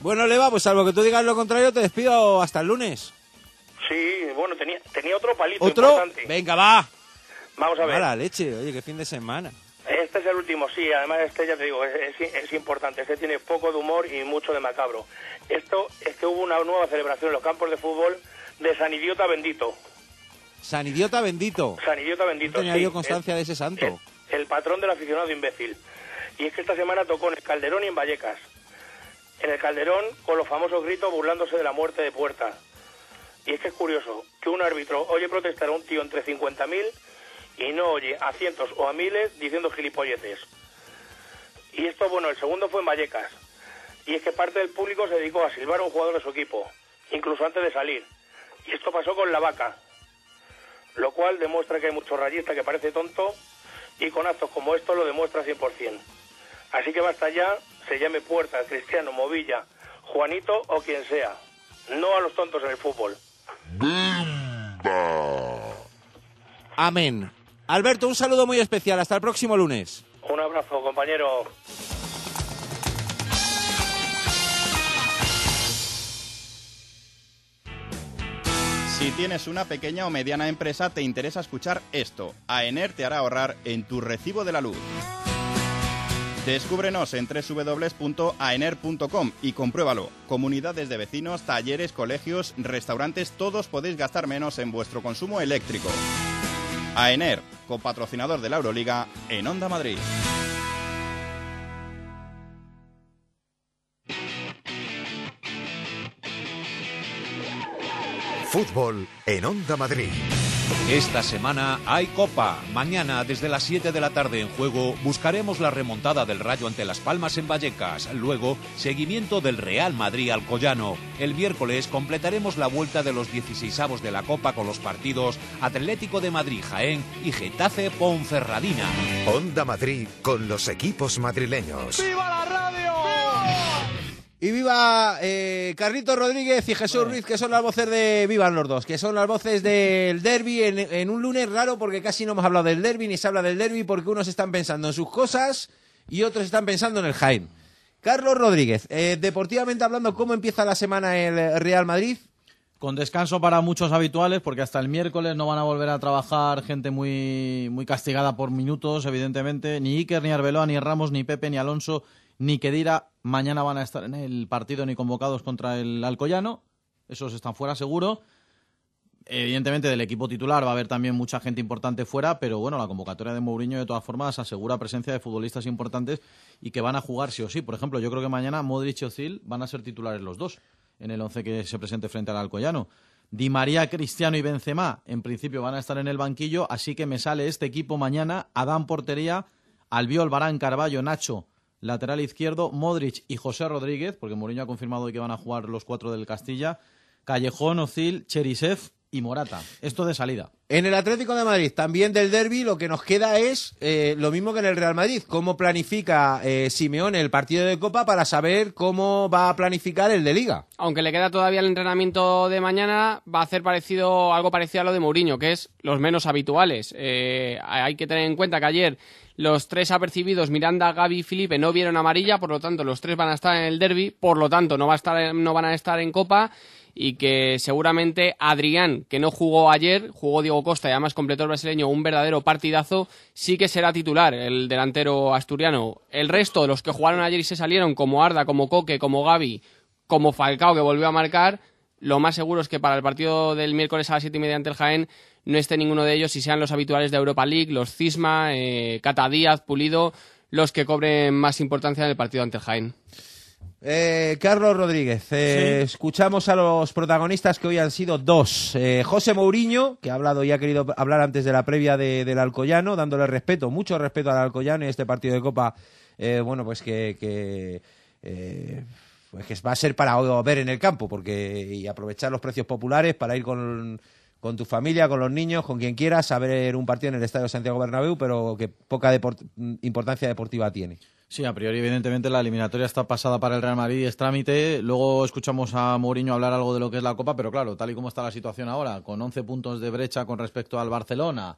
Speaker 2: Bueno, Leva, pues salvo que tú digas lo contrario, te despido hasta el lunes.
Speaker 23: Sí, bueno, tenía, tenía otro palito
Speaker 2: ¿Otro?
Speaker 23: importante.
Speaker 2: Venga, va.
Speaker 23: Vamos a ver.
Speaker 2: Mala leche, oye, qué fin de semana.
Speaker 23: Este es el último, sí. Además, este ya te digo, es, es- es importante. Este tiene poco de humor y mucho de macabro. Esto es que hubo una nueva celebración en los campos de fútbol de San Idiota Bendito.
Speaker 2: San Idiota bendito.
Speaker 23: San Idiota Bendito.
Speaker 2: No tenía
Speaker 23: sí.
Speaker 2: yo constancia de ese santo.
Speaker 23: El, el patrón del aficionado imbécil. Y es que esta semana tocó en el Calderón y en Vallecas. En el Calderón, con los famosos gritos burlándose de la muerte de Puerta. Y es que es curioso que un árbitro oye protestar a un tío entre 50.000 y no oye a cientos o a miles diciendo gilipolleces. Y esto, bueno, el segundo fue en Vallecas. Y es que parte del público se dedicó a silbar a un jugador de su equipo, incluso antes de salir. Y esto pasó con la vaca, lo cual demuestra que hay mucho rayista que parece tonto y con actos como estos lo demuestra 100%. Así que basta ya, se llame Puerta, Cristiano, Movilla, Juanito o quien sea. No a los tontos en el fútbol.
Speaker 2: Amén. Alberto, un saludo muy especial. Hasta el próximo lunes.
Speaker 23: Un abrazo, compañero.
Speaker 18: Si tienes una pequeña o mediana empresa, te interesa escuchar esto. AENER te hará ahorrar en tu recibo de la luz. Descúbrenos en www.aener.com y compruébalo. Comunidades de vecinos, talleres, colegios, restaurantes, todos podéis gastar menos en vuestro consumo eléctrico. AENER, copatrocinador de la Euroliga en Onda Madrid.
Speaker 1: Fútbol en Onda Madrid.
Speaker 22: Esta semana hay Copa. Mañana, desde las 7 de la tarde en juego, buscaremos la remontada del Rayo ante Las Palmas en Vallecas. Luego, seguimiento del Real Madrid al Collano. El miércoles completaremos la vuelta de los 16avos de la Copa con los partidos Atlético de Madrid Jaén y Getafe Ponferradina.
Speaker 1: Onda Madrid con los equipos madrileños.
Speaker 2: ¡Viva la radio! Y viva eh, Carlito Rodríguez y Jesús Ruiz, que son las voces de... Vivan los dos, que son las voces del derby en, en un lunes raro porque casi no hemos hablado del derby ni se habla del derby porque unos están pensando en sus cosas y otros están pensando en el Jaén. Carlos Rodríguez, eh, deportivamente hablando, ¿cómo empieza la semana el Real Madrid?
Speaker 5: Con descanso para muchos habituales, porque hasta el miércoles no van a volver a trabajar gente muy, muy castigada por minutos, evidentemente. Ni Iker, ni Arbeloa, ni Ramos, ni Pepe, ni Alonso, ni Kedira mañana van a estar en el partido ni convocados contra el Alcoyano. Esos están fuera seguro. Evidentemente del equipo titular va a haber también mucha gente importante fuera, pero bueno, la convocatoria de Mourinho de todas formas asegura presencia de futbolistas importantes y que van a jugar sí o sí. Por ejemplo, yo creo que mañana Modric y Ozil van a ser titulares los dos en el once que se presente frente al Alcoyano. Di María, Cristiano y Benzema en principio van a estar en el banquillo, así que me sale este equipo mañana, Adán Portería, Albiol, Barán, Carballo, Nacho, lateral izquierdo, Modric y José Rodríguez, porque Mourinho ha confirmado hoy que van a jugar los cuatro del Castilla, Callejón, Ozil, Cherisev y Morata. Esto de salida.
Speaker 2: En el Atlético de Madrid, también del derby, lo que nos queda es eh, lo mismo que en el Real Madrid. ¿Cómo planifica eh, Simeone el partido de Copa para saber cómo va a planificar el de Liga?
Speaker 7: Aunque le queda todavía el entrenamiento de mañana, va a hacer parecido, algo parecido a lo de Mourinho, que es los menos habituales. Eh, hay que tener en cuenta que ayer los tres apercibidos, Miranda, Gaby y Felipe, no vieron amarilla, por lo tanto los tres van a estar en el derby, por lo tanto no, va a estar, no van a estar en Copa y que seguramente Adrián, que no jugó ayer, jugó Diego Costa y además completó el brasileño un verdadero partidazo, sí que será titular el delantero asturiano. El resto de los que jugaron ayer y se salieron, como Arda, como Coque, como Gaby, como Falcao, que volvió a marcar, lo más seguro es que para el partido del miércoles a las siete y media ante el Jaén no esté ninguno de ellos y sean los habituales de Europa League, los Cisma, eh, Cata Díaz, Pulido, los que cobren más importancia en el partido ante el Jaén.
Speaker 2: Eh, Carlos Rodríguez, eh, escuchamos a los protagonistas que hoy han sido dos. Eh, José Mourinho, que ha hablado y ha querido hablar antes de la previa de- del Alcoyano, dándole respeto, mucho respeto al Alcoyano y este partido de Copa, eh, bueno, pues que, que, eh, pues que va a ser para ver en el campo porque y aprovechar los precios populares para ir con, con tu familia, con los niños, con quien quieras, a ver un partido en el Estadio Santiago Bernabéu, pero que poca deport- importancia deportiva tiene.
Speaker 5: Sí, a priori, evidentemente, la eliminatoria está pasada para el Real Madrid y es trámite. Luego escuchamos a Mourinho hablar algo de lo que es la Copa, pero claro, tal y como está la situación ahora, con 11 puntos de brecha con respecto al Barcelona,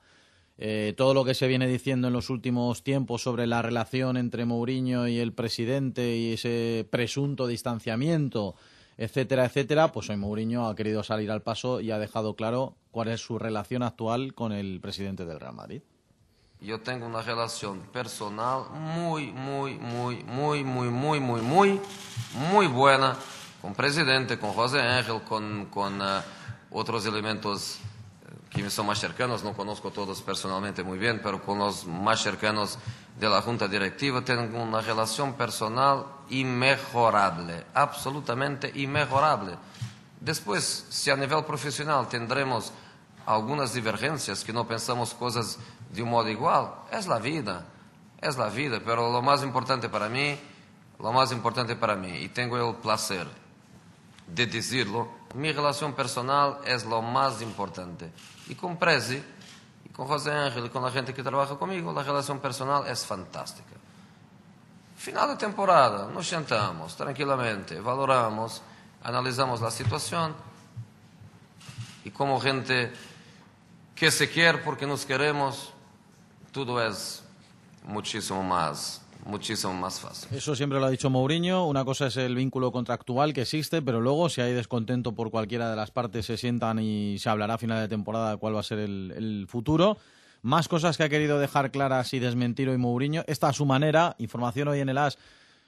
Speaker 5: eh, todo lo que se viene diciendo en los últimos tiempos sobre la relación entre Mourinho y el presidente y ese presunto distanciamiento, etcétera, etcétera, pues hoy Mourinho ha querido salir al paso y ha dejado claro cuál es su relación actual con el presidente del Real Madrid.
Speaker 25: Yo tengo una relación personal muy, muy, muy, muy, muy, muy, muy, muy, muy buena con presidente, con José Ángel, con, con eh, otros elementos eh, que me son más cercanos. No conozco todos personalmente muy bien, pero con los más cercanos de la junta directiva tengo una relación personal inmejorable, absolutamente inmejorable. Después, si a nivel profesional tendremos algunas divergencias, que no pensamos cosas de un modo igual, es la vida, es la vida, pero lo más importante para mí, lo más importante para mí, y tengo el placer de decirlo, mi relación personal es lo más importante. Y con Prezi, y con José Ángel, y con la gente que trabaja conmigo, la relación personal es fantástica. Final de temporada, nos sentamos tranquilamente, valoramos, analizamos la situación y como gente que se quiere porque nos queremos, todo es muchísimo más, muchísimo más fácil.
Speaker 5: Eso siempre lo ha dicho Mourinho. Una cosa es el vínculo contractual que existe, pero luego, si hay descontento por cualquiera de las partes, se sientan y se hablará a final de temporada cuál va a ser el, el futuro. Más cosas que ha querido dejar claras y desmentir hoy Mourinho. Esta a su manera. Información hoy en el AS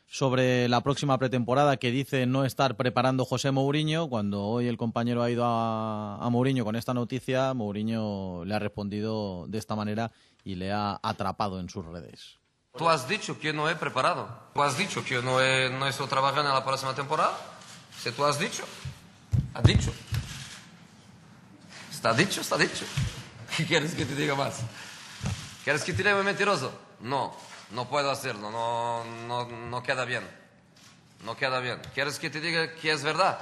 Speaker 5: sobre la próxima pretemporada que dice no estar preparando José Mourinho. Cuando hoy el compañero ha ido a, a Mourinho con esta noticia, Mourinho le ha respondido de esta manera y le ha atrapado en sus redes.
Speaker 25: Tú has dicho que no he preparado. Tú has dicho que no, he, no estoy trabajando en la próxima temporada. Si tú has dicho, has dicho. Está dicho, está dicho. ¿Qué quieres que te diga más? ¿Quieres que te diga mentiroso? No, no puedo hacerlo. No, no, no queda bien. No queda bien. ¿Quieres que te diga que es verdad?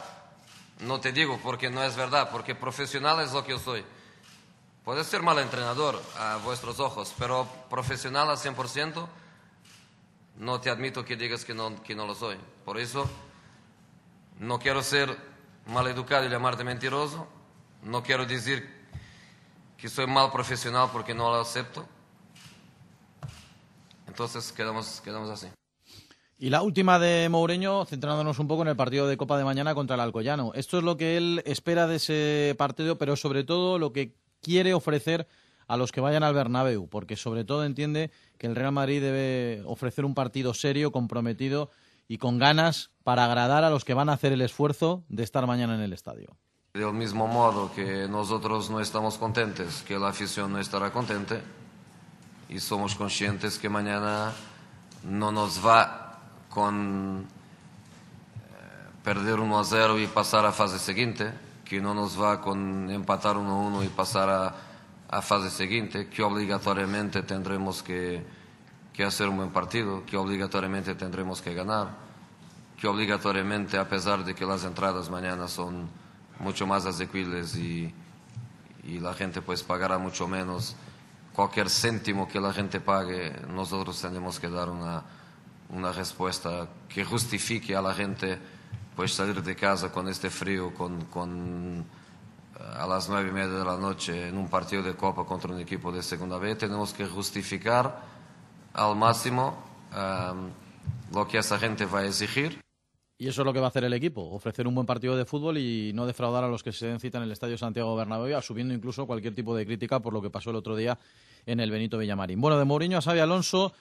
Speaker 25: No te digo porque no es verdad, porque profesional es lo que yo soy. Puede ser mal entrenador a vuestros ojos, pero profesional al 100%, no te admito que digas que no, que no lo soy. Por eso, no quiero ser mal educado y llamarte mentiroso. No quiero decir que soy mal profesional porque no lo acepto. Entonces, quedamos, quedamos así.
Speaker 5: Y la última de Mourinho, centrándonos un poco en el partido de Copa de mañana contra el Alcoyano. Esto es lo que él espera de ese partido, pero sobre todo lo que quiere ofrecer a los que vayan al Bernabéu, porque sobre todo entiende que el Real Madrid debe ofrecer un partido serio, comprometido y con ganas para agradar a los que van a hacer el esfuerzo de estar mañana en el estadio.
Speaker 25: Del mismo modo que nosotros no estamos contentes, que la afición no estará contente, y somos conscientes que mañana no nos va con eh, perder 1 a 0 y pasar a fase siguiente, que no nos va con empatar 1 a 1 y pasar a, a fase siguiente, que obligatoriamente tendremos que, que hacer un buen partido, que obligatoriamente tendremos que ganar, que obligatoriamente, a pesar de que las entradas mañana son mucho más asequibles y, y la gente pues pagará mucho menos, cualquier céntimo que la gente pague, nosotros tenemos que dar una, una respuesta que justifique a la gente pues salir de casa con este frío, con, con eh, a las nueve y media de la noche en un partido de Copa contra un equipo de Segunda B, tenemos que justificar al máximo um, lo que esa gente va a exigir.
Speaker 5: Y eso es lo que va a hacer el equipo, ofrecer un buen partido de fútbol y no defraudar a los que se den cita en el Estadio Santiago Bernabéu, asumiendo incluso cualquier tipo de crítica por lo que pasó el otro día en el Benito Villamarín. Bueno, de Mourinho a Xavi Alonso,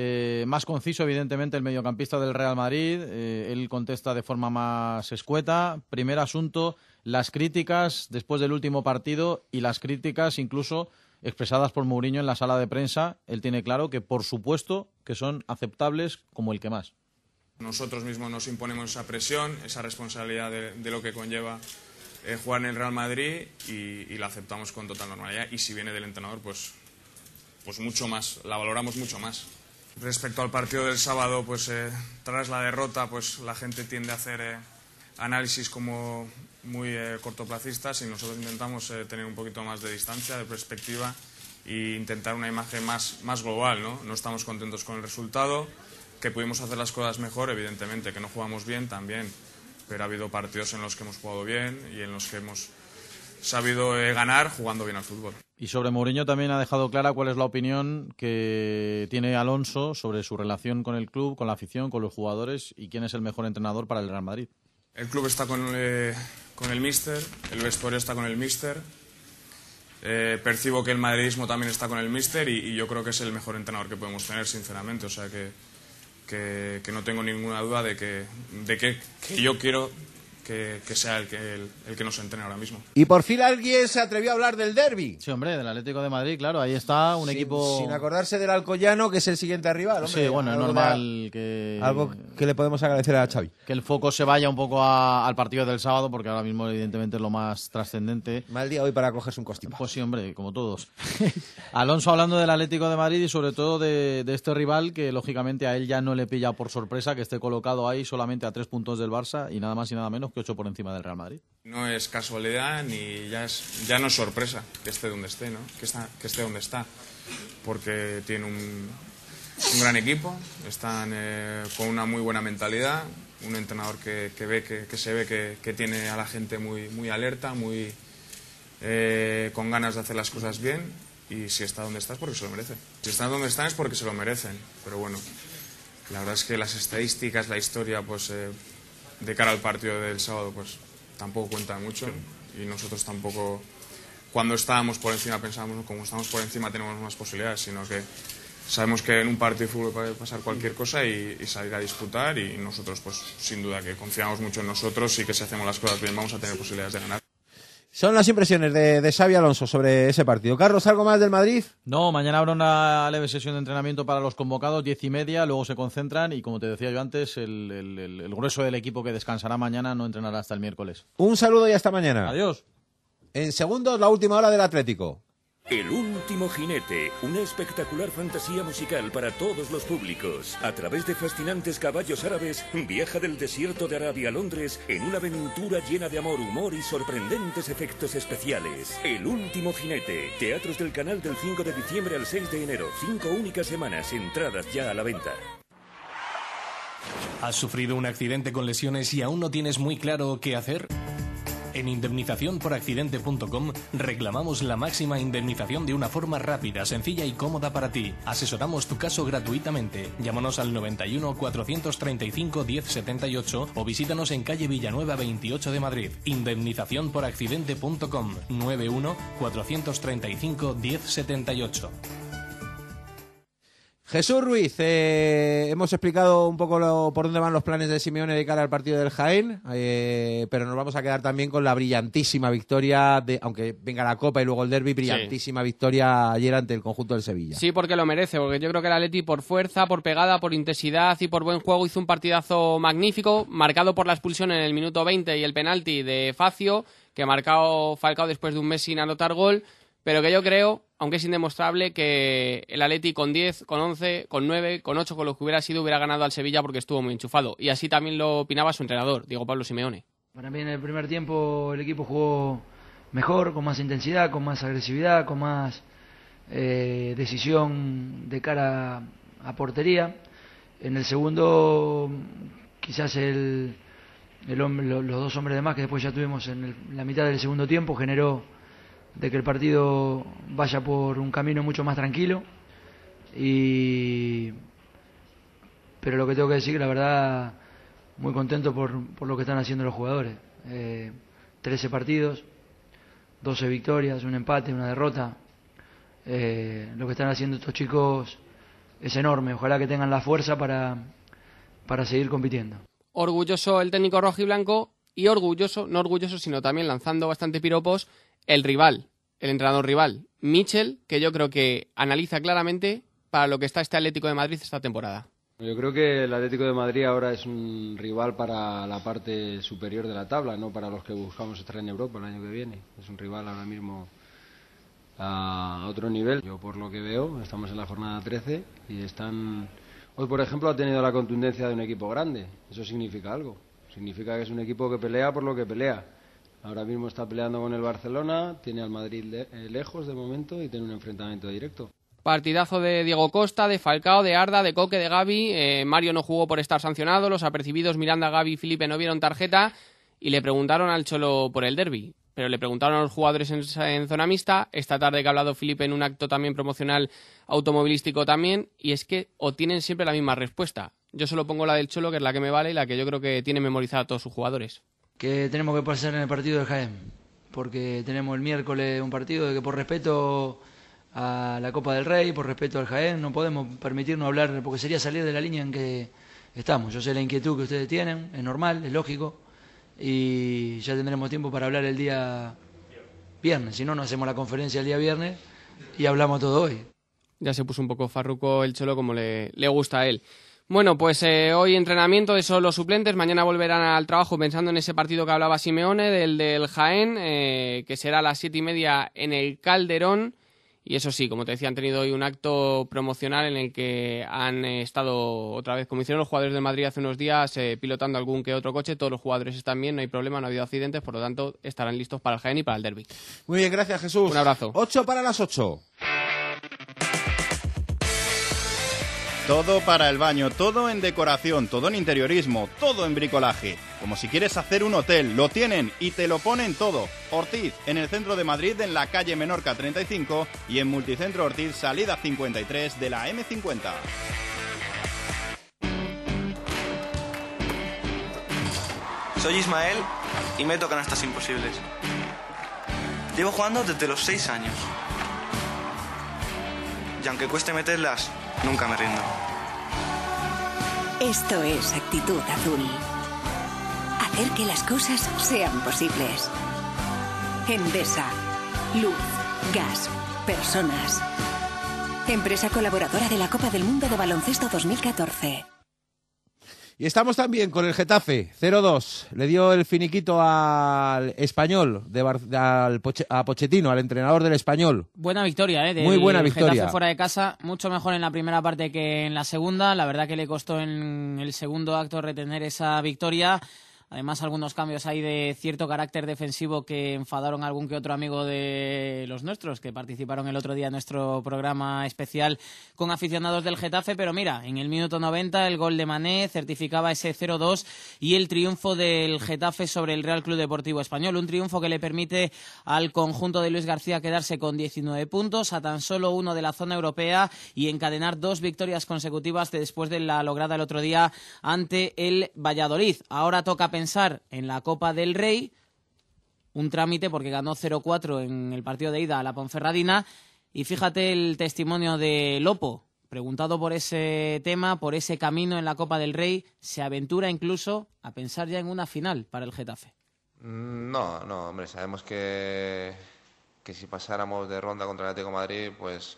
Speaker 5: eh, más conciso evidentemente el mediocampista del Real Madrid, eh, él contesta de forma más escueta. Primer asunto, las críticas después del último partido y las críticas incluso expresadas por Mourinho en la sala de prensa, él tiene claro que por supuesto que son aceptables como el que más.
Speaker 6: Nosotros mismos nos imponemos esa presión, esa responsabilidad de, lo que conlleva eh, jugar en el Real Madrid y, y, la aceptamos con total normalidad. Y si viene del entrenador, pues, pues mucho más, la valoramos mucho más. Respecto al partido del sábado, pues eh, tras la derrota, pues la gente tiende a hacer eh, análisis como muy eh, cortoplacistas y nosotros intentamos tener un poquito más de distancia, de perspectiva e intentar una imagen más, más global. ¿no? no estamos contentos con el resultado que pudimos hacer las cosas mejor, evidentemente, que no jugamos bien también, pero ha habido partidos en los que hemos jugado bien y en los que hemos sabido eh, ganar jugando bien al fútbol.
Speaker 5: Y sobre Mourinho también ha dejado clara cuál es la opinión que tiene Alonso sobre su relación con el club, con la afición, con los jugadores y quién es el mejor entrenador para el Real Madrid.
Speaker 6: El club está con, eh, con el míster, el vestuario está con el míster, eh, percibo que el madridismo también está con el míster y, yo creo que es el mejor entrenador que podemos tener, sinceramente. O sea que que, no tengo ninguna duda de que, de que yo quiero que, que sea el que, el, el, que nos entrene ahora mismo.
Speaker 2: Y por fin alguien se atrevió a hablar del derby.
Speaker 5: Sí, hombre, del Atlético de Madrid, claro, ahí está un
Speaker 2: sin,
Speaker 5: equipo...
Speaker 2: Sin acordarse del Alcoyano, que es el siguiente rival, hombre.
Speaker 5: Sí, bueno, es normal que...
Speaker 2: Algo que le podemos agradecer a Xavi.
Speaker 5: Que el foco se vaya un poco a, al partido del sábado, porque ahora mismo evidentemente es lo más trascendente.
Speaker 2: Mal día hoy para cogerse un costipo.
Speaker 5: Pues sí, hombre, como todos. Alonso hablando del Atlético de Madrid y sobre todo de, de este rival que lógicamente a él ya no le pilla por sorpresa que esté colocado ahí solamente a tres puntos del Barça y nada más y nada menos que ocho por encima del Real Madrid.
Speaker 6: No es casualidad ni ya, es, ya no es sorpresa que esté donde esté, ¿no? Que, está, que esté donde está, porque tiene un, un gran equipo, están eh, con una muy buena mentalidad, un entrenador que, que ve que, que, se ve que, que, tiene a la gente muy, muy alerta, muy eh, con ganas de hacer las cosas bien y si está donde está es porque se lo merece. Si está donde están es porque se lo merecen, pero bueno, la verdad es que las estadísticas, la historia, pues eh, de cara al partido del sábado, pues tampoco cuenta mucho. Y nosotros tampoco cuando estábamos por encima pensábamos como estamos por encima tenemos más posibilidades sino que sabemos que en un partido de fútbol puede pasar cualquier cosa y, y, salir a disputar y nosotros pues sin duda que confiamos mucho en nosotros y que si hacemos las cosas bien vamos a tener posibilidades de ganar
Speaker 2: son las impresiones de, de Xavi Alonso sobre ese partido. Carlos, ¿algo más del Madrid?
Speaker 5: No, mañana habrá una leve sesión de entrenamiento para los convocados, diez y media, luego se concentran y como te decía yo antes, el, el, el, el grueso del equipo que descansará mañana no entrenará hasta el miércoles.
Speaker 2: Un saludo y hasta mañana.
Speaker 5: Adiós.
Speaker 2: En segundos, la última hora del Atlético.
Speaker 26: El último jinete, una espectacular fantasía musical para todos los públicos. A través de fascinantes caballos árabes, viaja del desierto de Arabia a Londres en una aventura llena de amor, humor y sorprendentes efectos especiales. El último jinete, teatros del canal del 5 de diciembre al 6 de enero, cinco únicas semanas, entradas ya a la venta.
Speaker 27: ¿Has sufrido un accidente con lesiones y aún no tienes muy claro qué hacer? En indemnizaciónporaccidente.com reclamamos la máxima indemnización de una forma rápida, sencilla y cómoda para ti. Asesoramos tu caso gratuitamente. Llámanos al 91 435 1078 o visítanos en calle Villanueva 28 de Madrid. Indemnizaciónporaccidente.com 91 435 1078.
Speaker 2: Jesús Ruiz, eh, hemos explicado un poco lo, por dónde van los planes de Simeone de cara al partido del Jaén, eh, pero nos vamos a quedar también con la brillantísima victoria, de, aunque venga la Copa y luego el Derby, brillantísima sí. victoria ayer ante el conjunto del Sevilla.
Speaker 7: Sí, porque lo merece, porque yo creo que el Atleti por fuerza, por pegada, por intensidad y por buen juego hizo un partidazo magnífico, marcado por la expulsión en el minuto 20 y el penalti de Facio, que marcado Falcao después de un mes sin anotar gol, pero que yo creo aunque es indemostrable que el Atleti con 10, con 11, con 9, con 8, con lo que hubiera sido, hubiera ganado al Sevilla porque estuvo muy enchufado. Y así también lo opinaba su entrenador, Diego Pablo Simeone.
Speaker 8: Para mí en el primer tiempo el equipo jugó mejor, con más intensidad, con más agresividad, con más eh, decisión de cara a portería. En el segundo, quizás el, el los dos hombres de más que después ya tuvimos en el, la mitad del segundo tiempo generó de que el partido vaya por un camino mucho más tranquilo y pero lo que tengo que decir la verdad muy contento por, por lo que están haciendo los jugadores. Eh, 13 partidos, 12 victorias, un empate, una derrota. Eh, lo que están haciendo estos chicos es enorme. Ojalá que tengan la fuerza para, para seguir compitiendo.
Speaker 7: Orgulloso el técnico rojo y blanco y orgulloso, no orgulloso, sino también lanzando bastante piropos, el rival, el entrenador rival, Michel, que yo creo que analiza claramente para lo que está este Atlético de Madrid esta temporada.
Speaker 28: Yo creo que el Atlético de Madrid ahora es un rival para la parte superior de la tabla, no para los que buscamos estar en Europa el año que viene. Es un rival ahora mismo a otro nivel. Yo por lo que veo, estamos en la jornada 13 y están... Hoy, por ejemplo, ha tenido la contundencia de un equipo grande. Eso significa algo. Significa que es un equipo que pelea por lo que pelea. Ahora mismo está peleando con el Barcelona, tiene al Madrid eh, lejos de momento y tiene un enfrentamiento directo.
Speaker 7: Partidazo de Diego Costa, de Falcao, de Arda, de Coque, de Gaby. Eh, Mario no jugó por estar sancionado. Los apercibidos Miranda, Gaby y Felipe no vieron tarjeta. Y le preguntaron al Cholo por el derby. Pero le preguntaron a los jugadores en, zona mixta. Esta tarde que ha hablado Felipe en un acto también promocional automovilístico también. Y es que o tienen siempre la misma respuesta. Yo solo pongo la del Cholo, que es la que me vale y la que yo creo que tiene memorizada a todos sus jugadores.
Speaker 8: Que tenemos que pasar en el partido del Jaén, porque tenemos el miércoles un partido de que por respeto a la Copa del Rey, por respeto al Jaén, no podemos permitirnos hablar, porque sería salir de la línea en que estamos. Yo sé la inquietud que ustedes tienen, es normal, es lógico, y ya tendremos tiempo para hablar el día viernes, si no, no hacemos la conferencia el día viernes y hablamos todo hoy.
Speaker 7: Ya se puso un poco farruco el Cholo como le, le gusta a él. Bueno, pues eh, hoy entrenamiento de solo suplentes, mañana volverán al trabajo pensando en ese partido que hablaba Simeone, del del Jaén, eh, que será a las siete y media en el Calderón. Y eso sí, como te decía, han tenido hoy un acto promocional en el que han eh, estado otra vez, como hicieron los jugadores de Madrid hace unos días, eh, pilotando algún que otro coche. Todos los jugadores están bien, no hay problema, no ha habido accidentes, por lo tanto estarán listos para el Jaén y para el Derby.
Speaker 2: Muy bien, gracias Jesús.
Speaker 7: Un abrazo.
Speaker 2: 8 para las 8.
Speaker 18: Todo para el baño, todo en decoración, todo en interiorismo, todo en bricolaje. Como si quieres hacer un hotel, lo tienen y te lo ponen todo. Ortiz, en el centro de Madrid, en la calle Menorca 35 y en Multicentro Ortiz, salida 53 de la M50.
Speaker 20: Soy Ismael y meto canastas imposibles. Llevo jugando desde los 6 años. Y aunque cueste meterlas, nunca me rindo.
Speaker 21: Esto es actitud azul. Hacer que las cosas sean posibles. Endesa. Luz. Gas. Personas. Empresa colaboradora de la Copa del Mundo de Baloncesto 2014.
Speaker 2: Y estamos también con el Getafe, 0-2. Le dio el finiquito al español, de Bar- al Poche- a Pochettino, al entrenador del español.
Speaker 9: Buena victoria, ¿eh? del
Speaker 2: Muy buena victoria.
Speaker 9: Getafe fuera de casa, mucho mejor en la primera parte que en la segunda. La verdad que le costó en el segundo acto retener esa victoria. Además, algunos cambios ahí de cierto carácter defensivo que enfadaron a algún que otro amigo de los nuestros que participaron el otro día en nuestro programa especial con aficionados del Getafe. Pero mira, en el minuto 90 el gol de Mané certificaba ese 0-2 y el triunfo del Getafe sobre el Real Club Deportivo Español. Un triunfo que le permite al conjunto de Luis García quedarse con 19 puntos, a tan solo uno de la zona europea y encadenar dos victorias consecutivas después de la lograda el otro día ante el Valladolid. Ahora toca pensar en la Copa del Rey, un trámite porque ganó 0-4 en el partido de ida a la Ponferradina. Y fíjate el testimonio de Lopo, preguntado por ese tema, por ese camino en la Copa del Rey, se aventura incluso a pensar ya en una final para el Getafe.
Speaker 10: Mm, No, no, hombre, sabemos que, que si pasáramos de ronda contra el Atlético Madrid, pues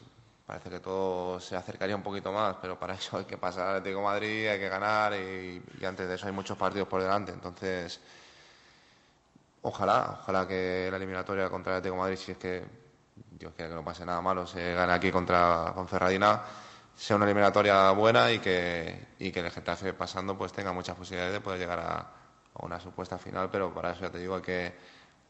Speaker 10: parece que todo se acercaría un poquito más, pero para eso hay que pasar al Atlético Madrid, hay que ganar y, y antes de eso hay muchos partidos por delante. Entonces, ojalá, ojalá que la eliminatoria contra el Atlético Madrid, si es que Dios quiera que no pase nada malo, se gane aquí contra Ferradina, sea una eliminatoria buena y que, y que el Getafe pasando pues tenga muchas posibilidades de poder llegar a, a una supuesta final, pero para eso ya te digo hay que,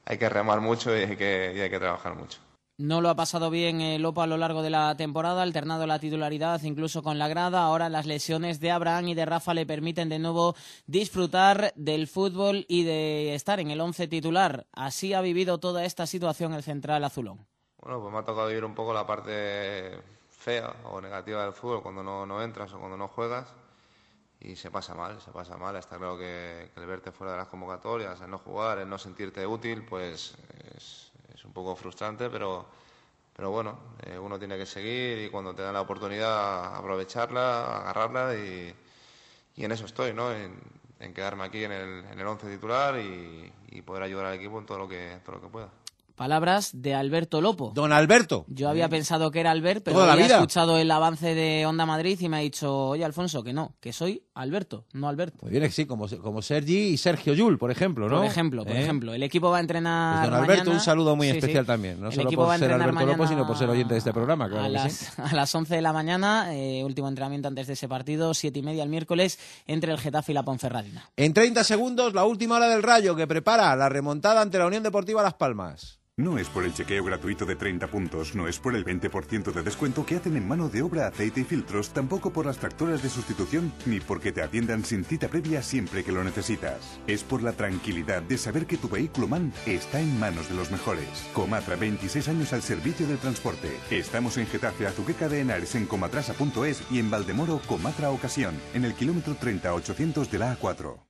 Speaker 10: hay que remar mucho y hay que, y hay que trabajar mucho.
Speaker 9: No lo ha pasado bien eh, Lopo a lo largo de la temporada, alternado la titularidad incluso con la grada. Ahora las lesiones de Abraham y de Rafa le permiten de nuevo disfrutar del fútbol y de estar en el once titular. Así ha vivido toda esta situación el central azulón.
Speaker 10: Bueno, pues me ha tocado vivir un poco la parte fea o negativa del fútbol cuando no, no entras o cuando no juegas. y se pasa mal, se pasa mal. Está claro que, que el verte fuera de las convocatorias, el no jugar, el no sentirte útil, pues es, es un poco frustrante, pero, pero bueno, eh, uno tiene que seguir y cuando te dan la oportunidad aprovecharla, agarrarla y, en eso estoy, ¿no? En, en quedarme aquí en el, en el once titular y, y poder ayudar al equipo en todo lo que, todo lo que pueda.
Speaker 9: Palabras de Alberto Lopo.
Speaker 2: Don Alberto.
Speaker 9: Yo había pensado que era Albert, pero había
Speaker 2: vida.
Speaker 9: escuchado el avance de Onda Madrid y me ha dicho, oye Alfonso, que no, que soy Alberto, no Alberto.
Speaker 2: Pues bien, sí, como, como Sergi y Sergio Yul, por ejemplo, ¿no?
Speaker 9: Por ejemplo, por
Speaker 2: ¿Eh?
Speaker 9: ejemplo. El equipo va a entrenar
Speaker 2: Pues don Alberto,
Speaker 9: mañana-
Speaker 2: un saludo muy
Speaker 9: Sí, sí.
Speaker 2: especial también. No
Speaker 9: El
Speaker 2: solo por ser Alberto Lopo, sino por ser oyente de este programa, claro
Speaker 9: a,
Speaker 2: que
Speaker 9: las,
Speaker 2: sí.
Speaker 9: a las 11 de la mañana, eh, último entrenamiento antes de ese partido, siete y media el miércoles, entre el Getafe y la Ponferradina.
Speaker 2: En 30 segundos, la última hora del Rayo, que prepara la remontada ante la Unión Deportiva Las Palmas.
Speaker 29: No es por el chequeo gratuito de 30 puntos, no es por el 20% de descuento que hacen en mano de obra aceite y filtros, tampoco por las tractoras de sustitución, ni porque te atiendan sin cita previa siempre que lo necesitas. Es por la tranquilidad de saber que tu vehículo MAN está en manos de los mejores. Comatra, 26 años al servicio del transporte. Estamos en Getafe, Azuqueca de Henares, en comatrasa.es y en Valdemoro, Comatra Ocasión, en el kilómetro 30800 de la A4.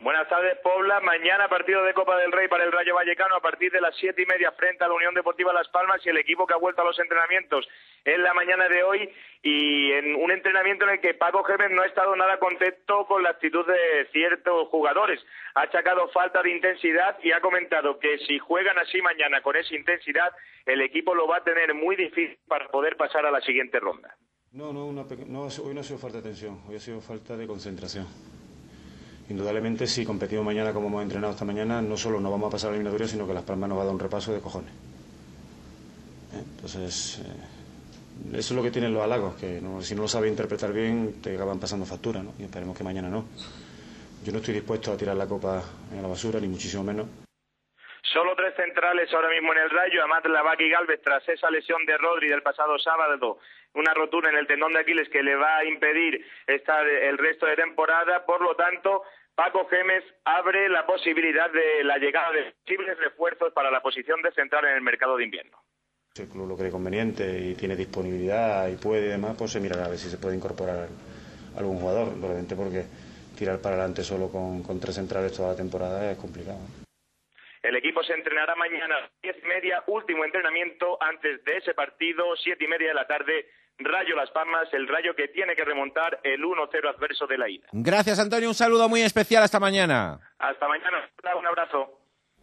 Speaker 11: Buenas tardes, Pobla. Mañana partido de Copa del Rey para el Rayo Vallecano a partir de las siete y media frente a la Unión Deportiva Las Palmas y el equipo que ha vuelto a los entrenamientos en la mañana de hoy y en un entrenamiento en el que Paco Gémez no ha estado nada contento con la actitud de ciertos jugadores. Ha achacado falta de intensidad y ha comentado que si juegan así mañana con esa intensidad, el equipo lo va a tener muy difícil para poder pasar a la siguiente ronda.
Speaker 30: No, no, no, hoy no ha sido falta de tensión, hoy ha sido falta de concentración. Indudablemente, si competimos mañana como hemos entrenado esta mañana, no solo nos vamos a pasar a la eliminatoria, sino que Las Palmas nos va a dar un repaso de cojones. ¿Eh? Entonces, eh, eso es lo que tienen los halagos, que no- si no lo sabes interpretar bien, te acaban pasando factura, ¿no? Y esperemos que mañana no. Yo no estoy dispuesto a tirar la copa en la basura, ni muchísimo menos.
Speaker 11: Solo tres centrales ahora mismo en el Rayo, Amat Lavaki y Galvez tras esa lesión de Rodri del pasado sábado, una rotura en el tendón de Aquiles que le va a impedir estar el resto de temporada, por lo tanto, Paco Gémez abre la posibilidad de la llegada de posibles refuerzos para la posición de central en el mercado de invierno.
Speaker 30: Si el club lo cree conveniente y tiene disponibilidad y puede y demás, pues se mirará a ver si se puede incorporar algún jugador. Probablemente porque tirar para adelante solo con, con tres centrales toda la temporada es complicado.
Speaker 11: El equipo se entrenará mañana a las diez y media, último entrenamiento antes de ese partido, siete y media de la tarde, Rayo Las Palmas, el Rayo que tiene que remontar el 1-0 adverso de la ida.
Speaker 2: Gracias, Antonio. Un saludo muy especial. Hasta mañana.
Speaker 11: Hasta mañana, un abrazo.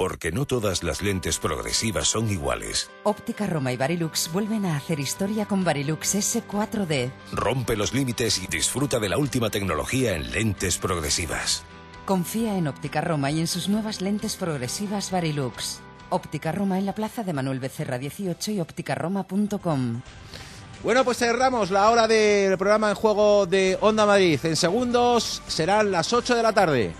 Speaker 1: Porque no todas las lentes progresivas son iguales.
Speaker 31: Óptica Roma y Barilux vuelven a hacer historia con Barilux S4D.
Speaker 1: Rompe los límites y disfruta de la última tecnología en lentes progresivas.
Speaker 31: Confía en Óptica Roma y en sus nuevas lentes progresivas Barilux. Óptica Roma en la plaza de Manuel Becerra 18 y ópticaroma.com.
Speaker 2: Bueno, pues cerramos la hora del programa en juego de Onda Madrid. En segundos serán las 8 de la tarde.